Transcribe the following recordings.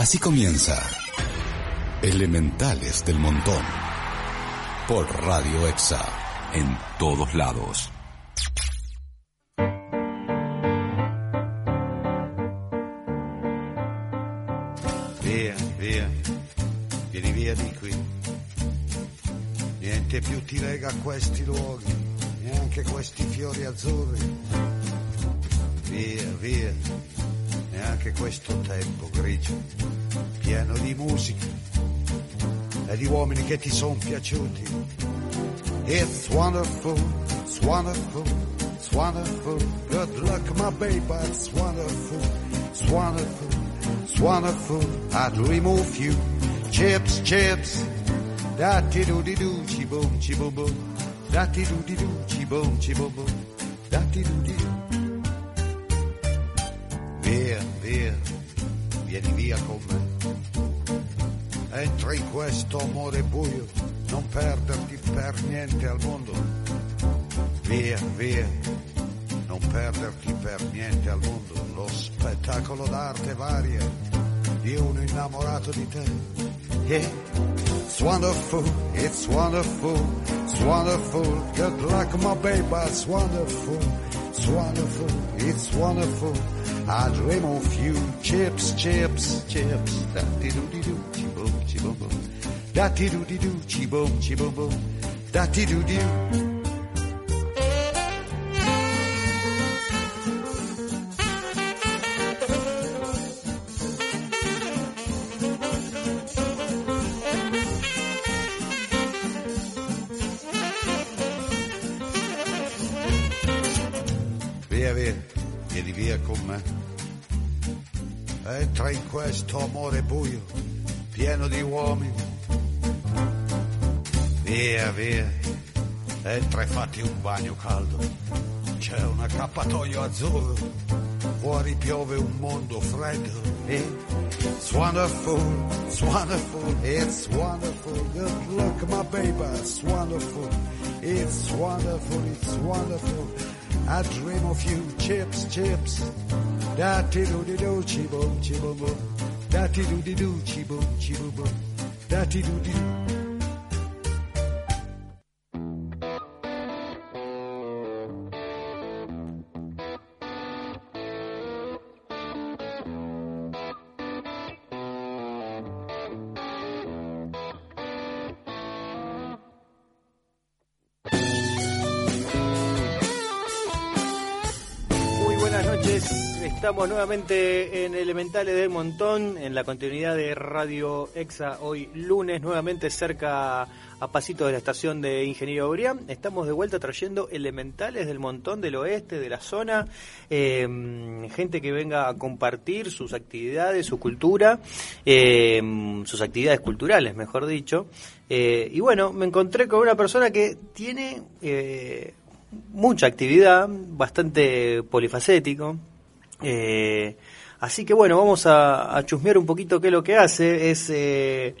Así comienza Elementales del Montón por Radio Exa en todos lados. Via, via, vieni via di qui. Niente più ti lega a questi luoghi, neanche questi fiori azzurri. Via, via, neanche questo tempo uomini che ti sono piaciuti. It's wonderful, it's wonderful, it's wonderful. Good luck, my baby, it's wonderful, it's wonderful, it's wonderful. I'd remove you. Chips, chips. Da ti do di do, chi boom, chi boom boom. Da ti do di do, chi boom, chi boom boom. Da do di do. Via, via, vieni via con me. Entra in questo amore buio, non perderti per niente al mondo. Via, via, non perderti per niente al mondo. Lo spettacolo d'arte varia di uno innamorato di te. Yeah. It's wonderful, it's wonderful, it's wonderful. Good luck, my baby, it's wonderful, it's wonderful, it's wonderful. I dream of you, chips, chips, chips. Da di do di do, chi boom, chi boom boom. Da di do di do, chi boom, chi boom boom. Da di do di do. Via, via, vieni via con me. Entra in questo amore buio, pieno di uomini. Via, via, entra e fatti un bagno caldo. C'è un accappatoio azzurro, fuori piove un mondo freddo. It's wonderful, it's wonderful, it's wonderful. Good luck, my baby, it's wonderful. It's wonderful, it's wonderful. I dream of you, chips, chips. Da ti do di do, chi boom, chi boom boom. Da ti do di do, chi boom, chi boom boom. Da ti do di do. Nuevamente en Elementales del Montón, en la continuidad de Radio Exa, hoy lunes, nuevamente cerca a pasito de la estación de Ingeniero Brián. Estamos de vuelta trayendo Elementales del Montón del oeste, de la zona, eh, gente que venga a compartir sus actividades, su cultura, eh, sus actividades culturales, mejor dicho. Eh, y bueno, me encontré con una persona que tiene... eh, mucha actividad, bastante polifacético. Eh, así que bueno, vamos a, a chusmear un poquito qué es lo que hace. Es eh,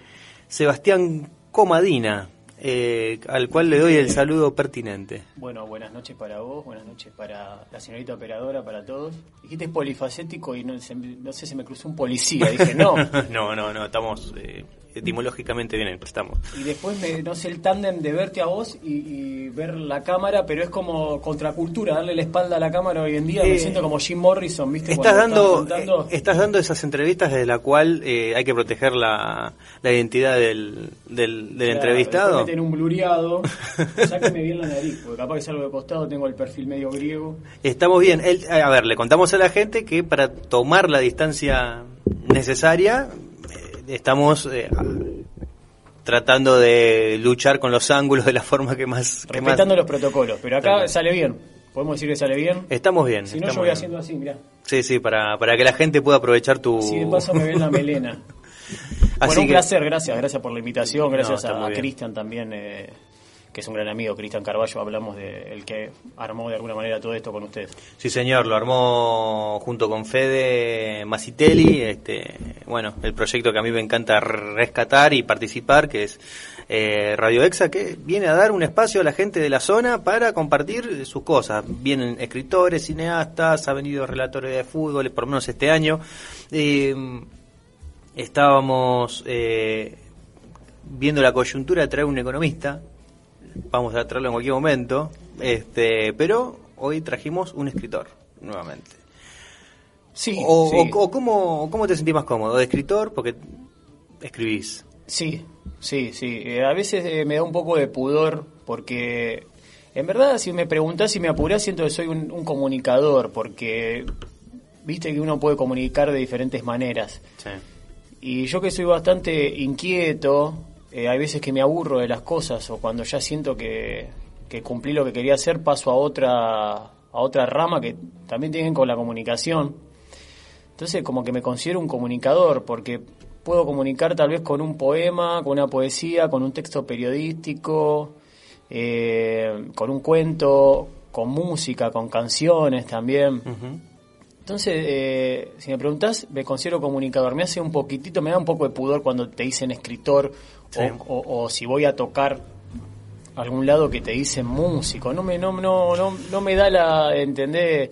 Sebastián Comadina, eh, al cual le doy el saludo pertinente. Bueno, buenas noches para vos, buenas noches para la señorita operadora, para todos. Dijiste polifacético y no, se- no sé, se me cruzó un policía. Dije, no. no, no, no, estamos eh, etimológicamente bien, estamos. Y después, me, no sé, el tándem de verte a vos y, y ver la cámara, pero es como contracultura, darle la espalda a la cámara hoy en día. Eh, me siento como Jim Morrison, ¿viste? Estás dando, contando- eh, estás dando esas entrevistas desde la cual eh, hay que proteger la, la identidad del, del, del Claro, entrevistado. meten un blureado, sáqueme bien la nariz, porque capaz que salgo de costado, tengo el perfil medio griego. Estamos bien. Él- a ver, le contamos a la gente que para tomar la distancia necesaria eh, estamos eh, tratando de luchar con los ángulos de la forma que más... que más- Respetando los protocolos, pero acá sale bien. Podemos decir que sale bien. Estamos bien. Si no, yo voy bien. haciendo así, mirá. Sí, sí, para, para que la gente pueda aprovechar tu... Así de paso me ven la melena. Así bueno, un que- placer, gracias, gracias por la invitación, gracias a, a. Cristian también, eh, es un gran amigo, Cristian Carballo, hablamos de que armó de alguna manera todo esto con ustedes. Sí, señor, lo armó junto con Fede Masitelli, este, bueno, el proyecto que a mí me encanta rescatar y participar, que es eh, Radio Exa, que viene a dar un espacio a la gente de la zona para compartir sus cosas. Vienen escritores, cineastas, ha venido relatores de fútbol, por lo menos este año. Eh, estábamos eh, viendo la coyuntura de traer un economista, vamos a traerlo en cualquier momento, este, pero hoy trajimos un escritor nuevamente. Sí, o, sí. o- o cómo, cómo te sentís más cómodo, de escritor, porque escribís. Sí, sí, sí. Eh, a veces eh, me da un poco de pudor porque, en verdad, si me preguntás y me apurás, siento que soy un, un comunicador porque, viste que uno puede comunicar de diferentes maneras. Sí. Y yo que soy bastante inquieto, eh, hay veces que me aburro de las cosas o cuando ya siento que, que cumplí lo que quería hacer, paso a otra, a otra rama que también tienen con la comunicación. Entonces como que me considero un comunicador porque puedo comunicar tal vez con un poema, con una poesía, con un texto periodístico, eh, con un cuento, con música, con canciones también. Entonces, eh, si me preguntás, me considero comunicador. Me hace un poquitito, me da un poco de pudor cuando te dicen escritor Sí. o, o- o si voy a tocar algún lado que te dicen músico. No me, no, no, no, no me da la, entender,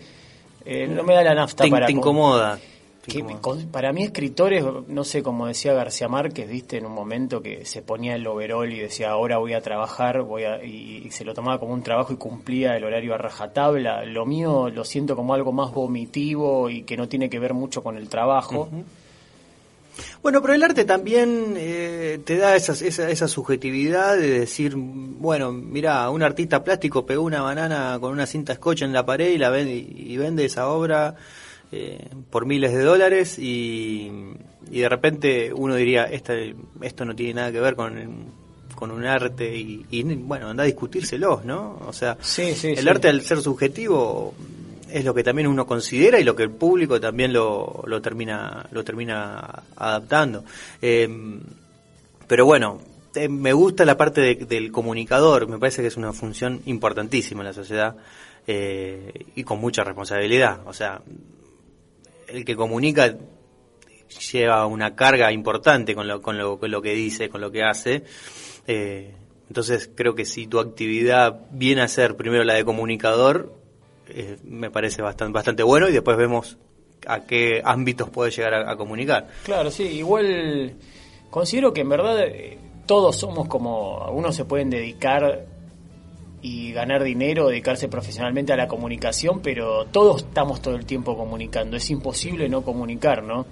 no me da la nafta Te, para te incomoda. te que para mí escritores, no sé, como decía García Márquez, viste, en un momento que se ponía el overol y decía, ahora voy a trabajar, voy a, y, y se lo tomaba como un trabajo y cumplía el horario a rajatabla. Lo mío lo siento como algo más vomitivo y que no tiene que ver mucho con el trabajo. Bueno, pero el arte también eh, te da esa, esa, esa subjetividad de decir, bueno, mira, un artista plástico pegó una banana con una cinta scotch en la pared y la vende, y vende esa obra eh, por miles de dólares y, y de repente uno diría, esta, esto no tiene nada que ver con, con un arte y, y, bueno, anda a discutírselos, ¿no? O sea, Sí, sí, el sí. arte al ser subjetivo es lo que también uno considera y lo que el público también lo, lo termina lo termina adaptando Eh, pero bueno eh, me gusta la parte de- del comunicador me parece que es una función importantísima en la sociedad eh, y con mucha responsabilidad o sea el que comunica lleva una carga importante con lo, con lo, con lo que dice, con lo que hace. Eh, entonces creo que si tu actividad viene a ser primero la de comunicador, eh, me parece bastante, bastante bueno y después vemos a qué ámbitos puede llegar a, a comunicar. Claro, sí, igual considero que en verdad eh, todos somos como, algunos se pueden dedicar y ganar dinero, dedicarse profesionalmente a la comunicación, pero todos estamos todo el tiempo comunicando, es imposible no comunicar, ¿no?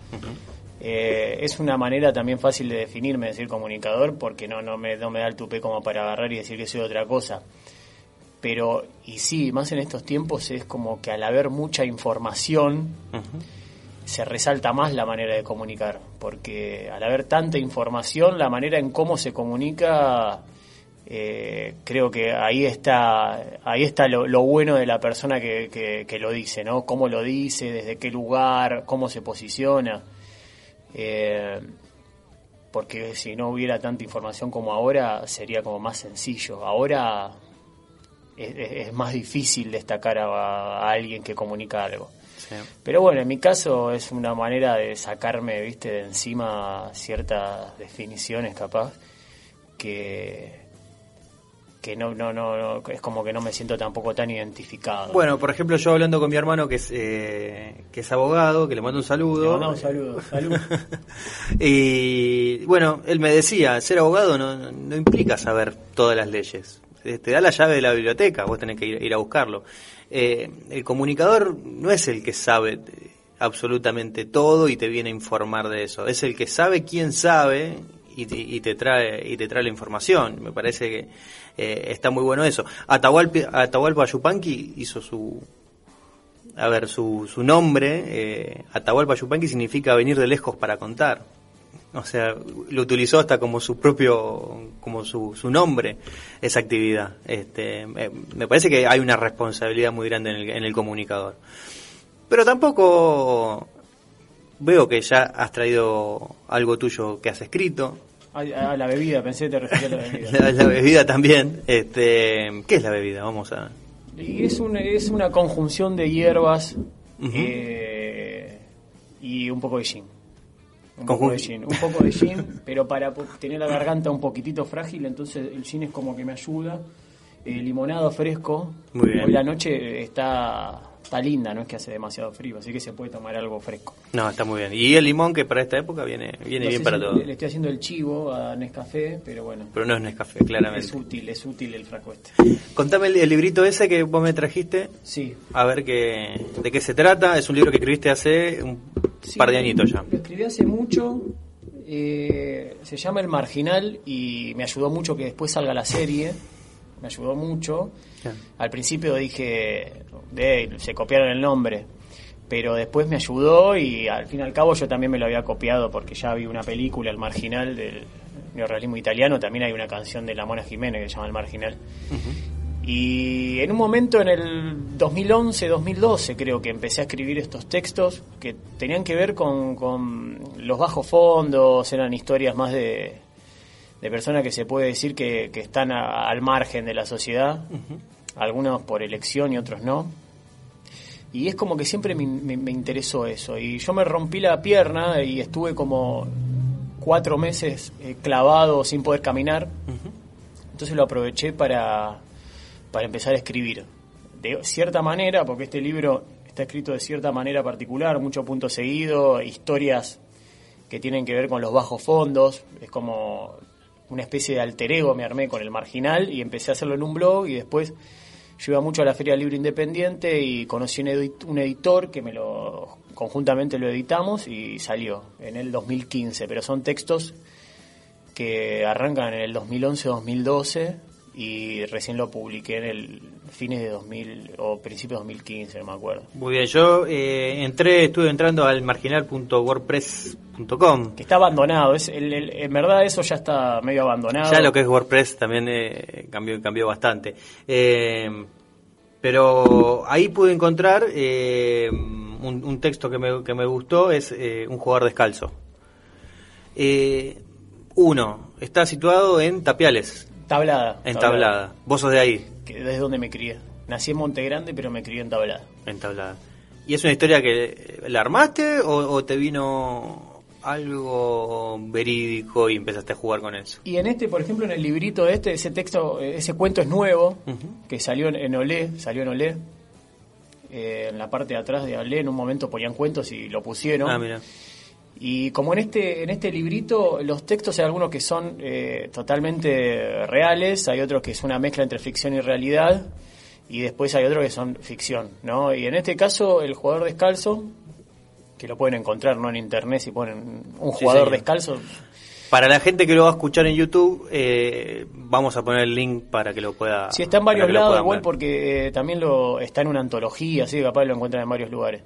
Eh, es una manera también fácil de definirme, decir comunicador, porque no, no, me, no me da el tupé como para agarrar y decir que soy otra cosa. Pero, y sí, más en estos tiempos es como que al haber mucha información, se resalta más la manera de comunicar, porque al haber tanta información, la manera en cómo se comunica, eh, creo que ahí está, ahí está lo, lo bueno de la persona que, que- que lo dice, ¿no? Cómo lo dice, desde qué lugar, cómo se posiciona. Eh, porque si no hubiera tanta información como ahora, sería como más sencillo. Ahora es, más difícil destacar a, a alguien que comunica algo. Pero bueno, en mi caso es una manera de sacarme, viste, de encima ciertas definiciones capaz que que no, no, no, no, es como que no me siento tampoco tan identificado. Bueno, por ejemplo, yo hablando con mi hermano que es, eh, que es abogado, que le mando un saludo. Le mandamos un saludo, salud. y bueno, él me decía, ser abogado no- no implica saber todas las leyes. Te da la llave de la biblioteca, vos tenés que ir, ir a buscarlo. Eh, el comunicador no es el que sabe eh, absolutamente todo y te viene a informar de eso. Es el que sabe quién sabe y te, y te trae y te trae la información. Me parece que eh, está muy bueno eso. Atahualpa, Atahualpa Yupanqui hizo su a ver, su, su nombre, eh, Atahualpa Yupanqui, significa venir de lejos para contar. O sea, lo utilizó hasta como su propio, como su, su nombre, esa actividad. Este, me, parece que hay una responsabilidad muy grande en el, en el comunicador. Pero tampoco veo que ya has traído algo tuyo que has escrito. A, a la bebida, pensé que te refería a la bebida. La, la bebida también. Este, ¿Qué es la bebida? Vamos a... Y es una, es una conjunción de hierbas eh, y un poco de gin. Un poco de gin, un poco de gin, pero para tener la garganta un poquitito frágil, entonces el gin es como que me ayuda. Eh, limonado fresco. Muy bien. Hoy la noche está está linda, no es que hace demasiado frío, así que se puede tomar algo fresco. No, está muy bien. Y el limón que para esta época viene viene No bien para si todo. Le, le estoy haciendo el chivo a Nescafé, pero bueno, Pero no es Nescafé, claramente. es útil, es útil el frasco este. Contame el, el librito ese que vos me trajiste, Sí, a ver qué, de qué se trata. Es un libro que escribiste hace un Sí, par de añitos ya. Lo escribí hace mucho. eh, se llama El Marginal y me ayudó mucho que después salga la serie. Me ayudó mucho. Al principio dije, de, se copiaron el nombre. Pero después me ayudó y al fin y al cabo yo también me lo había copiado porque ya vi una película, El Marginal, del neorrealismo italiano. También hay una canción de la Mona Jiménez que se llama El Marginal. Y en un momento en el 2011, 2012 creo que empecé a escribir estos textos que tenían que ver con, con los bajos fondos, eran historias más de, de personas que se puede decir que, que están a- al margen de la sociedad, algunos por elección y otros no. Y es como que siempre me, me- me interesó eso. Y yo me rompí la pierna y estuve como cuatro meses eh, clavado sin poder caminar. Entonces lo aproveché para, para empezar a escribir. De cierta manera, porque este libro está escrito de cierta manera particular, mucho punto seguido, historias que tienen que ver con los bajos fondos, es como una especie de alter ego me armé con el marginal y empecé a hacerlo en un blog y después yo iba mucho a la Feria del Libro Independiente y conocí un, un editor que me lo conjuntamente lo editamos y salió en el 2015, pero son textos que arrancan en el 2011-2012 y recién lo publiqué en el fines de 2000 o principios de 2015, no me acuerdo. Muy bien, yo eh, entré, estuve entrando al marginal.wordpress.com. Que está abandonado, es el- el- en verdad eso ya está medio abandonado. Ya lo que es WordPress también eh, cambió, cambió bastante. Eh, pero ahí pude encontrar eh, un, un texto que me, que me gustó, es eh, un jugador descalzo. Eh, uno, está situado en Tapiales, Tablada. en Tablada. Vos sos de ahí, Que desde donde me crié. Nací en Monte Grande, pero me crié en Tablada. en Tablada. ¿Y es una historia que la armaste o, o te vino algo verídico y empezaste a jugar con eso? Y en este, por ejemplo, en el librito este, ese texto, ese cuento es nuevo, que salió en, en Olé, salió en Olé. Eh, en la parte de atrás de Olé en un momento ponían cuentos y lo pusieron. Ah, mira. Y como en este, en este librito, los textos hay algunos que son eh, totalmente reales, hay otros que es una mezcla entre ficción y realidad, y después hay otros que son ficción, ¿no? Y en este caso, el jugador descalzo, que lo pueden encontrar, ¿no? En internet, si ponen un Sí, jugador señor. descalzo, Para la gente que lo va a escuchar en YouTube, eh, vamos a poner el link para que lo pueda. Sí, está en varios lados, igual porque eh, también lo está en una antología, así que capaz lo encuentran en varios lugares.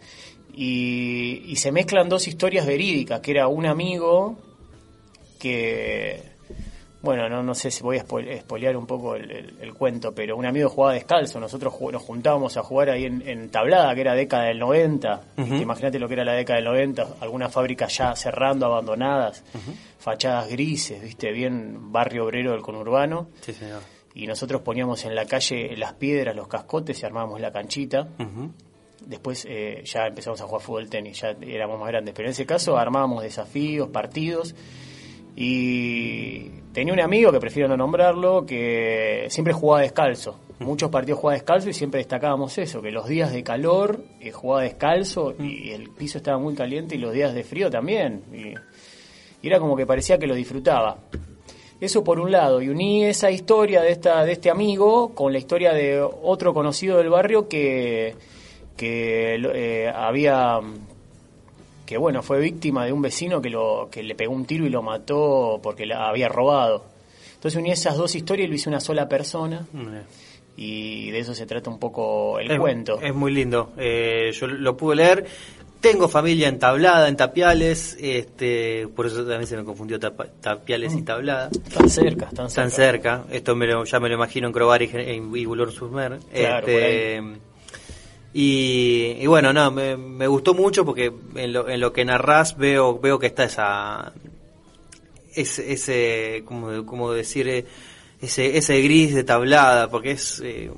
Y, y se mezclan dos historias verídicas, que era un amigo que, bueno, no, no sé si voy a spoil- spoilear un poco el, el- el cuento, pero un amigo jugaba descalzo, nosotros nos juntábamos a jugar ahí en, en Tablada, que era década del 90, Ujú. imagínate lo que era la década del 90, algunas fábricas ya cerrando, abandonadas, fachadas grises, viste, bien barrio obrero del conurbano Sí, señor. y nosotros poníamos en la calle las piedras, los cascotes y armábamos la canchita. Después eh, ya empezamos a jugar fútbol tenis, ya éramos más grandes. Pero en ese caso armábamos desafíos, partidos. Y tenía un amigo, que prefiero no nombrarlo, que siempre jugaba descalzo. Muchos partidos jugaba descalzo y siempre destacábamos eso, que los días de calor eh, jugaba descalzo y el piso estaba muy caliente y los días de frío también. Y, y era como que parecía que lo disfrutaba. Eso por un lado, y uní esa historia de esta de este amigo con la historia de otro conocido del barrio que que eh, había que bueno fue víctima de un vecino que lo que le pegó un tiro y lo mató porque la había robado. Entonces uní esas dos historias y lo hice una sola persona y de eso se trata un poco el es, cuento. Es muy lindo. Eh, yo lo pude leer. Tengo familia en Tablada, en Tapiales, este, por eso también se me confundió Tapa- Tapiales y Tablada. Están cerca, están cerca. Están cerca. Esto me lo- ya me lo imagino en Crobar y, en- y Boulogne-sur-Mer. Claro, Este, y, y bueno, no, me, me gustó mucho porque en lo, en lo que narrás veo veo que está esa ese, ese como, como decir eh, ese ese gris de tablada porque es eh,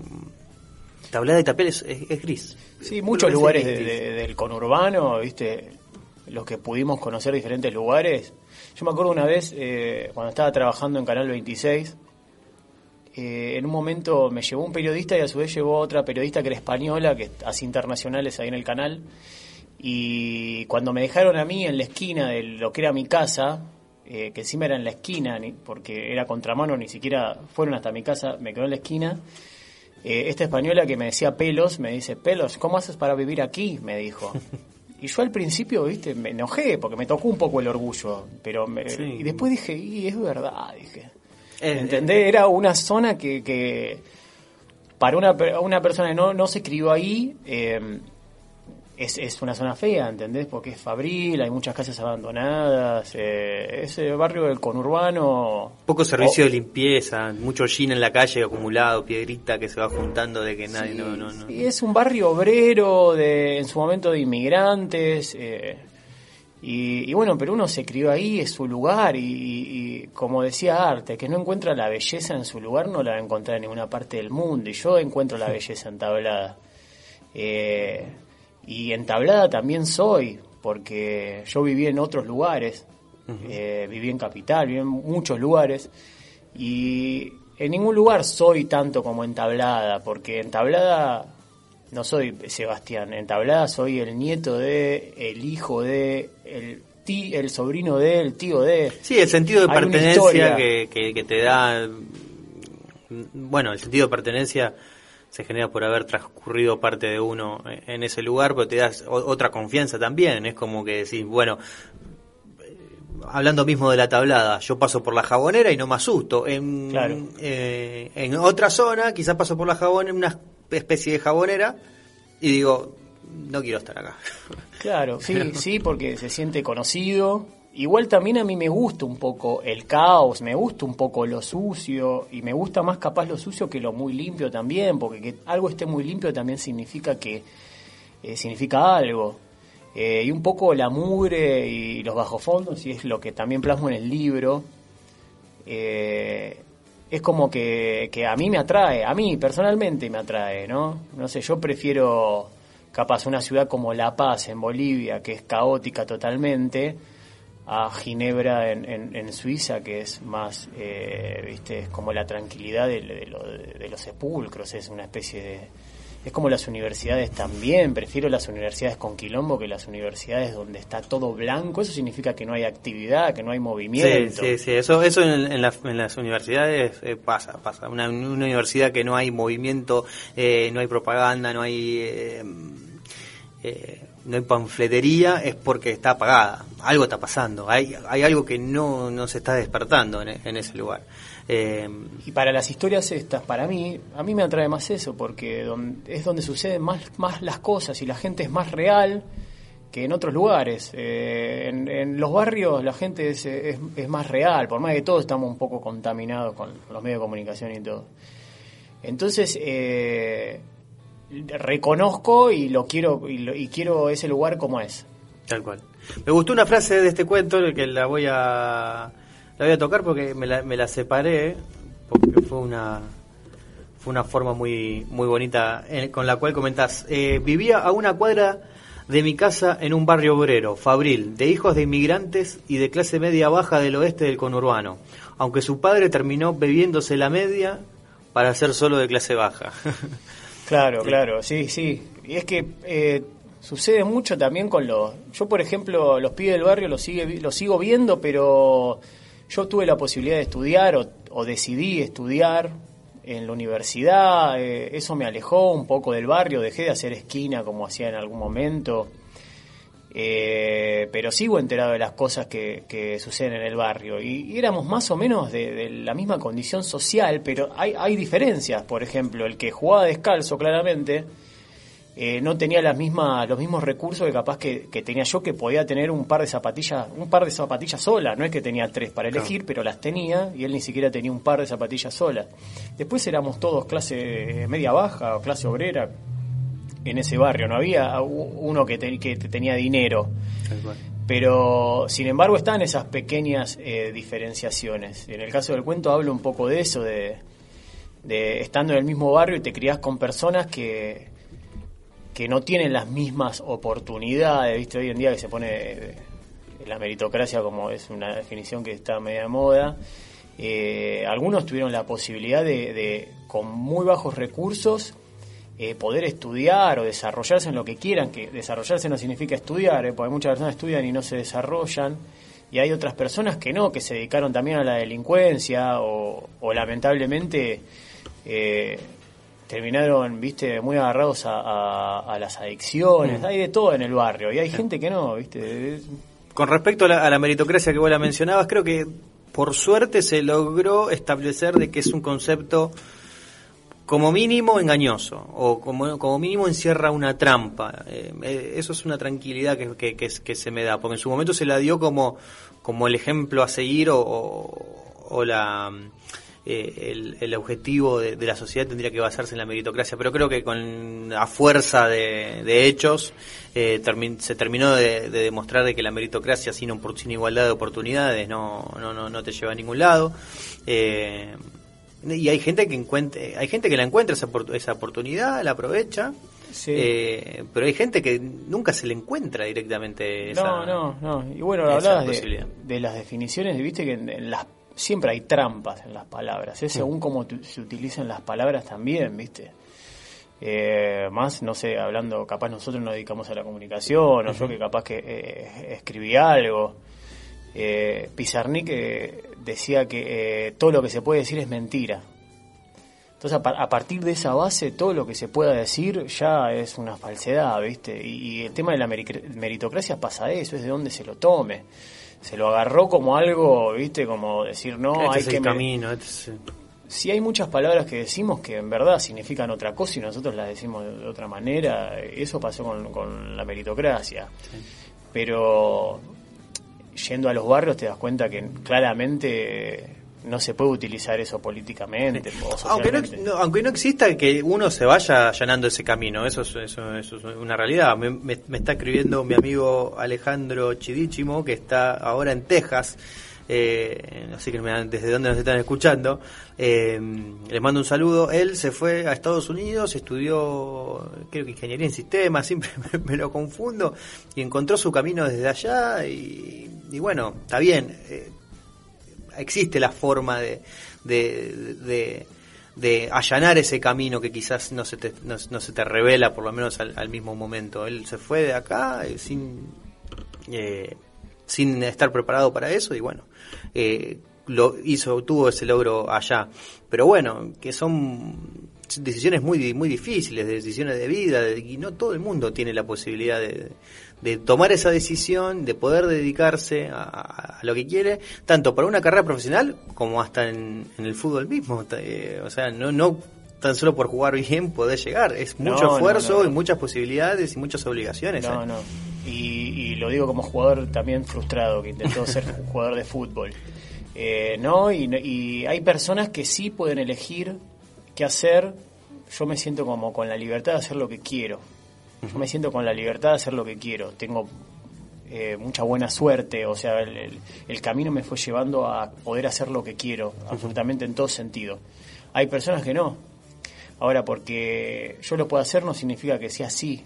tablada y tapiales es, es gris. Sí, muchos lugares de- de- del conurbano, viste, los que pudimos conocer diferentes lugares. Yo me acuerdo una vez, eh, cuando estaba trabajando en Canal 26, eh, en un momento me llevó un periodista y a su vez llevó otra periodista que era española, que hace internacionales ahí en el canal. Y cuando me dejaron a mí en la esquina de lo que era mi casa, eh, que encima era en la esquina, porque era contramano, ni siquiera fueron hasta mi casa, me quedó en la esquina. Eh, esta española que me decía pelos, me dice, pelos, ¿cómo haces para vivir aquí? Me dijo. Y yo al principio, viste, me enojé porque me tocó un poco el orgullo, pero y después dije, y es verdad, dije. Eh, ¿Entendés? Era una zona que, que para una, una persona que no, no se crió ahí, eh, es, es, una zona fea, ¿entendés? Porque es fabril, hay muchas casas abandonadas, eh, ese barrio del conurbano... Poco servicio de limpieza, mucho jean en la calle acumulado, piedrita que se va juntando de que nadie... no, no, no. Y es un barrio obrero, de, en su momento de inmigrantes, eh, y, bueno, pero uno se crió ahí, es su lugar, y, como decía Arte, que no encuentra la belleza en su lugar, no la va a encontrar en ninguna parte del mundo, y yo encuentro la belleza entablada. Eh, y entablada también soy, porque yo viví en otros lugares, eh, viví en Capital, viví en muchos lugares, y en ningún lugar soy tanto como entablada, porque entablada no soy Sebastián, entablada soy el nieto de, el hijo de, el tí, el sobrino de, el tío de. Sí, el sentido de pertenencia que, que, te da, bueno, el sentido de pertenencia se genera por haber transcurrido parte de uno en ese lugar, pero te das otra confianza también. Es como que decís, bueno, hablando mismo de la tablada, yo paso por la jabonera y no me asusto. En, eh, en otra zona, quizás paso por la jabonera, una especie de jabonera, y digo, no quiero estar acá. Claro, sí, sí, porque se siente conocido, Igual también a mí me gusta un poco el caos, me gusta un poco lo sucio y me gusta más capaz lo sucio que lo muy limpio también, porque que algo esté muy limpio también significa que eh, significa algo. Eh, y un poco la mugre y los bajofondos, y es lo que también plasmo en el libro, eh, es como que, que a mí me atrae, a mí personalmente me atrae, ¿no? No sé, yo prefiero capaz una ciudad como La Paz en Bolivia, que es caótica totalmente, a Ginebra en, en, Suiza, que es más, eh, viste, es como la tranquilidad de, de, los sepulcros, es una especie de... Es como las universidades también, prefiero las universidades con quilombo que las universidades donde está todo blanco, eso significa que no hay actividad, que no hay movimiento. Sí, sí, eso, eso en, en, las universidades eh, pasa, pasa. Una, universidad que no hay movimiento, eh, no hay propaganda, no hay no hay panfletería es porque está apagada. Algo está pasando. Hay, hay algo que no, no se está despertando en, ese lugar. Eh, y para las historias estas, para mí, a mí me atrae más eso, porque es donde suceden más, más las cosas y la gente es más real que en otros lugares. Eh, en, los barrios la gente es, es, más real, por más que todos estamos un poco contaminados con los medios de comunicación y todo. Entonces, eh, reconozco y lo quiero y, quiero ese lugar como es. Tal cual. Me gustó una frase de este cuento que la voy a la voy a tocar porque me la, me la separé porque fue una fue una forma muy muy bonita eh, con la cual comentás eh, vivía a una cuadra de mi casa en un barrio obrero, Fabril, de hijos de inmigrantes y de clase media baja del oeste del conurbano, aunque su padre terminó bebiéndose la media para ser solo de clase baja. Claro, claro, sí, sí. Y es que eh, sucede mucho también con los... Yo, por ejemplo, los pibes del barrio los, sigue, los sigo viendo, pero yo tuve la posibilidad de estudiar o, decidí estudiar en la universidad. Eh, eso me alejó un poco del barrio, dejé de hacer esquina como hacía en algún momento. Eh, pero sigo enterado de las cosas que, suceden en el barrio. Y, éramos más o menos de, la misma condición social, pero hay, hay diferencias. Por ejemplo, el que jugaba descalzo, claramente, eh, no tenía las mismas, los mismos recursos que capaz que, tenía yo, que podía tener un par de zapatillas, un par de zapatillas solas. No es que tenía tres para elegir, pero las tenía, y él ni siquiera tenía un par de zapatillas solas. Después éramos todos clase media baja o clase obrera, en ese barrio, no había uno que, que tenía dinero. Pero, sin embargo, están esas pequeñas eh, diferenciaciones. En el caso del cuento hablo un poco de eso, de, de estando en el mismo barrio y te criás con personas que, que no tienen las mismas oportunidades, ¿viste? Hoy en día que se pone eh, la meritocracia como es una definición que está media moda. eh, algunos tuvieron la posibilidad de, con muy bajos recursos, eh, poder estudiar o desarrollarse en lo que quieran, que desarrollarse no significa estudiar, eh, porque muchas personas estudian y no se desarrollan, y hay otras personas que no, que se dedicaron también a la delincuencia o, lamentablemente terminaron, viste, muy agarrados a, las adicciones, mm. hay de todo en el barrio, y hay gente que no, viste. Con respecto a la meritocracia que vos la mencionabas, creo que por suerte se logró establecer de que es un concepto como mínimo engañoso o como, como mínimo encierra una trampa. Eh, eh, eso es una tranquilidad que, que, se me da, porque en su momento se la dio como, como el ejemplo a seguir o, o la eh, el, objetivo de, la sociedad tendría que basarse en la meritocracia, pero creo que con a fuerza de, hechos eh, se terminó de, demostrar de que la meritocracia sin, sin igualdad de oportunidades no, no, no, no te lleva a ningún lado. Eh, y hay gente que encuentre, hay gente que la encuentra esa, esa oportunidad, la aprovecha. pero hay gente que nunca se le encuentra directamente esa, No, no, no. Y bueno, hablabas de, de, las definiciones, viste que en las siempre hay trampas en las palabras, es según cómo se utilizan las palabras también, ¿viste? Eh, más, no sé, hablando, capaz nosotros nos dedicamos a la comunicación, o yo que capaz que eh, escribí algo. Eh, Pizarnik eh, decía que todo lo que se puede decir es mentira. Entonces, a, partir de esa base, todo lo que se pueda decir ya es una falsedad, ¿viste? Y, y el tema de la meritocracia pasa eso, es de dónde se lo tome se lo agarró como algo, ¿viste? Como decir, no, este hay que... camino, este Si hay muchas palabras que decimos que en verdad significan otra cosa y nosotros las decimos de otra manera, eso pasó con, la meritocracia. Pero yendo a los barrios te das cuenta que claramente no se puede utilizar eso políticamente. aunque, no, aunque no exista que uno se vaya allanando ese camino, eso es, eso, es una realidad. Me, está escribiendo mi amigo Alejandro Chidichimo, que está ahora en Texas. Eh, así que desde dónde nos están escuchando. Eh, les mando un saludo. Él se fue a Estados Unidos, estudió, creo que ingeniería en sistemas, siempre me, lo confundo, y encontró su camino desde allá. Y, y bueno, está bien. Eh, existe la forma de, de, de, allanar ese camino que quizás no se te, no, se te revela por lo menos al, mismo momento. Él se fue de acá eh, sin, eh, sin estar preparado para eso y bueno, eh, lo hizo, tuvo ese logro allá. Pero bueno, que son decisiones muy muy difíciles, decisiones de vida, y no todo el mundo tiene la posibilidad de, de tomar esa decisión, de poder dedicarse a, lo que quiere, tanto para una carrera profesional como hasta en, el fútbol mismo. Eh, o sea, no, no tan solo por jugar bien poder llegar, es mucho esfuerzo y muchas posibilidades y muchas obligaciones. No, ¿eh? no. Y, lo digo como jugador también frustrado que intentó ser jugador de fútbol. Eh, no, y, y hay personas que sí pueden elegir qué hacer. Yo me siento como con la libertad de hacer lo que quiero yo me siento con la libertad de hacer lo que quiero. Tengo eh, mucha buena suerte, o sea, el, camino me fue llevando a poder hacer lo que quiero, absolutamente en todo sentido. Hay personas que no. Ahora, porque yo lo puedo hacer no significa que sea así.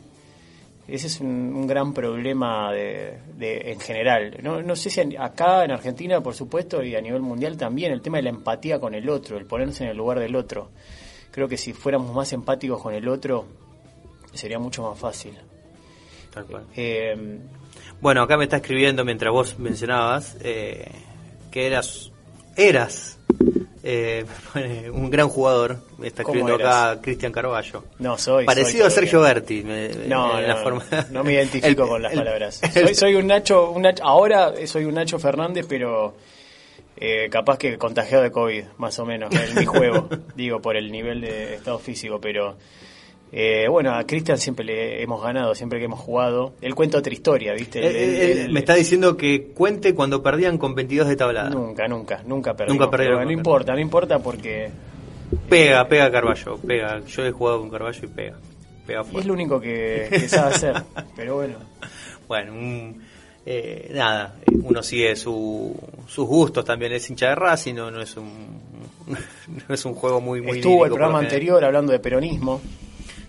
Ese es un, gran problema de, en general. No, no sé si acá en Argentina, por supuesto, y a nivel mundial también, el tema de la empatía con el otro, el ponerse en el lugar del otro. Creo que si fuéramos más empáticos con el otro, sería mucho más fácil. Eh, bueno, acá me está escribiendo mientras vos mencionabas eh, que eras eras eh, un gran jugador. Me está escribiendo acá Cristian Carballo. No, soy. Parecido a Sergio Berti. no, no, me identifico con las palabras. Soy, soy, un Nacho, un Nacho. Ahora soy un Nacho Fernández, pero capaz que contagiado de COVID, más o menos, en mi juego. digo, por el nivel de estado físico, pero eh, bueno, a Cristian siempre le hemos ganado, siempre que hemos jugado. Él cuenta otra historia, ¿viste? Él, me está diciendo que cuente cuando perdían con 22 de tablada. Nunca, nunca, nunca perdimos. Nunca perdieron. No importa, no importa porque... Pega, pega Carballo, pega. Yo he jugado con Carballo y pega. pega es lo único que, sabe hacer, pero bueno. Bueno, eh, nada, uno sigue su, sus gustos también. Es hincha de Racing, no, no es un no es un juego muy... muy Estuvo el programa anterior hablando de peronismo.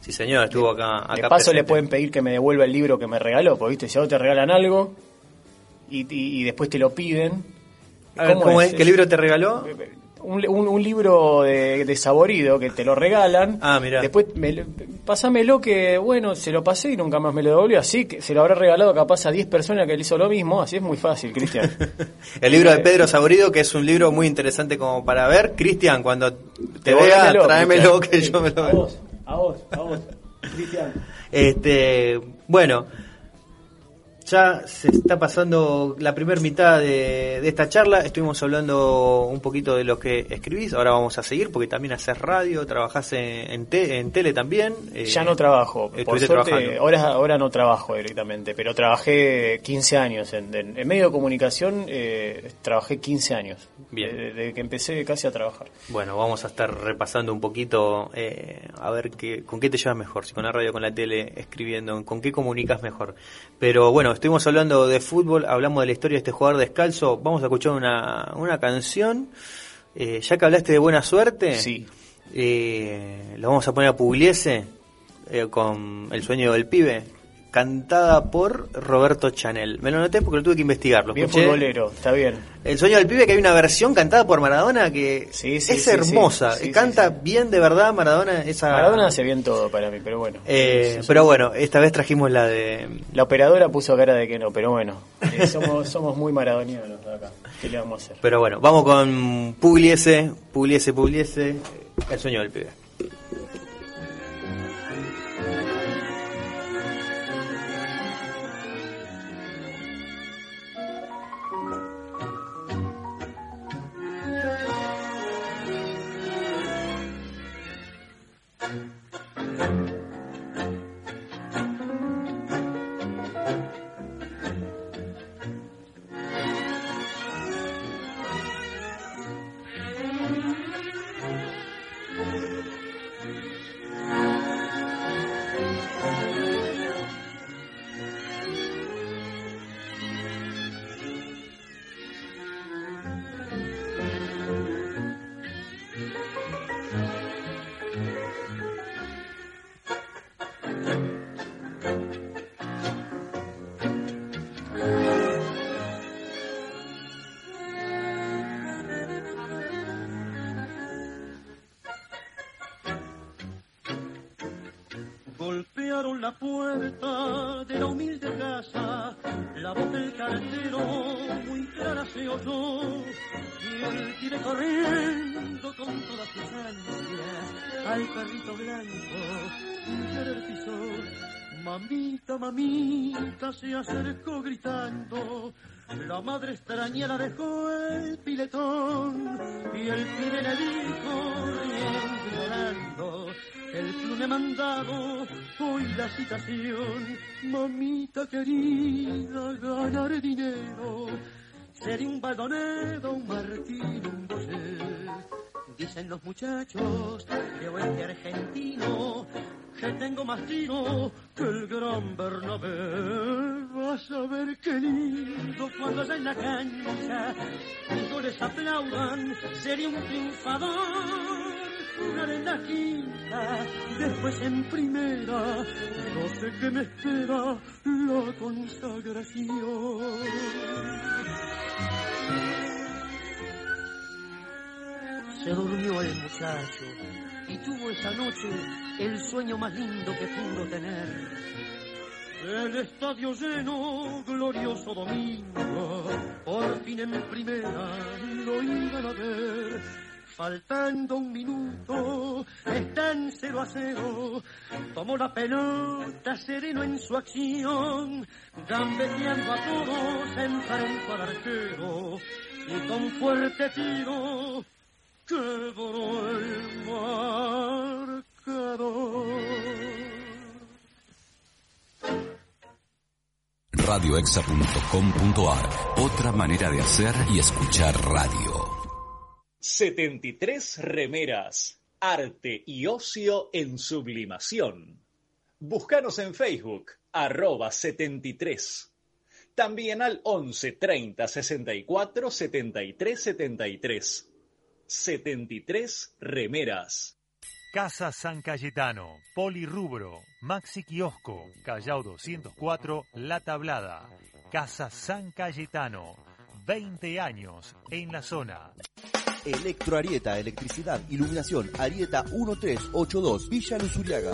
Sí, señor, estuvo acá. acá de paso le pueden pedir que me devuelva el libro que me regaló, porque ¿viste? si a vos te regalan algo y, y, después te lo piden. ¿Cómo, es? ¿Qué libro te regaló? un, un- un libro de, de saborido que te lo regalan. Ah, mirá. Después, me, lo- pasámelo que, bueno, se lo pasé y nunca más me lo devolvió. Así que se lo habrá regalado capaz a 10 personas que le hizo lo mismo. Así es muy fácil, Cristian. El libro de Pedro Saborido, que es un libro muy interesante como para ver. Cristian, cuando te vea, tráemelo que yo me lo A veo. A vos, a vos. Cristian. Este, bueno, ya se está pasando la primera mitad de, de esta charla. Estuvimos hablando un poquito de lo que escribís. Ahora vamos a seguir porque también haces radio, trabajás en, en, te- en tele también. eh, Ya no trabajo. Por suerte, ahora, ahora no trabajo directamente, pero trabajé 15 años. En, en- en medio de comunicación eh, trabajé 15 años. Bien. Desde, desde que empecé casi a trabajar. Bueno, vamos a estar repasando un poquito eh, a ver qué, con qué te llevas mejor, si con la radio, con la tele, escribiendo, con qué comunicas mejor. Pero bueno, estuvimos hablando de fútbol, hablamos de la historia de este jugador descalzo, vamos a escuchar una, una canción. Eh, ya que hablaste de buena suerte, Sí. eh, lo vamos a poner a Pugliese eh, con El sueño del pibe, cantada por Roberto Chanel. Me lo noté porque lo tuve que investigar. Lo Bien escuché. futbolero, está bien. El sueño del pibe, que hay una versión cantada por Maradona que Sí, sí, es sí, hermosa. Canta bien de verdad Maradona esa. Maradona hace bien todo para mí, pero bueno. Eh, pero bueno, esta vez trajimos la de. La operadora puso cara de que no, pero bueno. eh, somos, somos muy maradonianos acá. ¿Qué le vamos a hacer? Pero bueno, vamos con Pugliese, Pugliese, Pugliese, el sueño del pibe. Mamita, se acercó gritando, la madre extrañera dejó el piletón, y el pibe le dijo, llorando, el ha mandado hoy la citación. Mamita querida, ganar dinero. Sería un baldonedo, un martín, un bosé. Dicen los muchachos de oeste argentino que tengo más tiro que el gran Bernabé. Vas a ver qué lindo cuando allá en la cancha mis goles aplaudan. Sería un triunfador jugar en la quinta, después en primera. No sé qué me espera la consagración. Se durmió el muchacho y tuvo esa noche el sueño más lindo que pudo tener. El estadio lleno, glorioso domingo, por fin en primera lo iban a ver. Faltando un minuto, están cero a cero. Tomó la pelota sereno en su acción, gambeteando a todos, enfrentó al arquero y con fuerte tiro quebró el marcador. radioexa.com.ar Otra manera de hacer y escuchar radio. 73 remeras. Arte y ocio en sublimación. Búscanos en Facebook, arroba 73. También al 11 30 64 73 73. 73 remeras. Casa San Cayetano, Polirrubro, Maxi Kiosco, Callao 204, La Tablada. Casa San Cayetano, 20 años en la zona. Electroarieta, electricidad, iluminación, Arieta 1382, Villa Luzuriaga.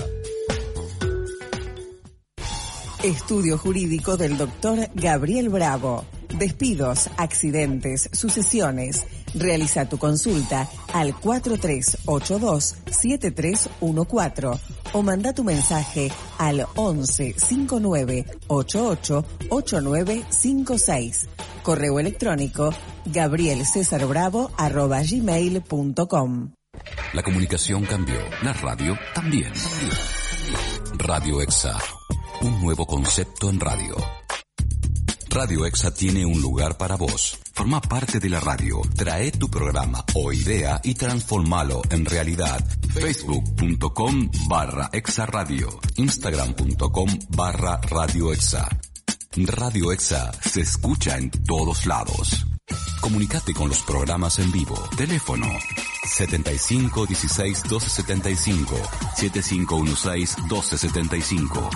Estudio Jurídico del doctor Gabriel Bravo. Despidos, accidentes, sucesiones. Realiza tu consulta al 4382-7314 o manda tu mensaje al 11 59 88 8956. Correo electrónico gabrielcesarbravo.gmail.com La comunicación cambió, la radio también. Radio EXA, un nuevo concepto en radio. Radio EXA tiene un lugar para vos. Forma parte de la radio. Trae tu programa o idea y transformalo en realidad. Facebook.com barra EXA Radio. Instagram.com barra Radio EXA. Radio EXA se escucha en todos lados. Comunicate con los programas en vivo. Teléfono 75 16 12 75 7516 12 75.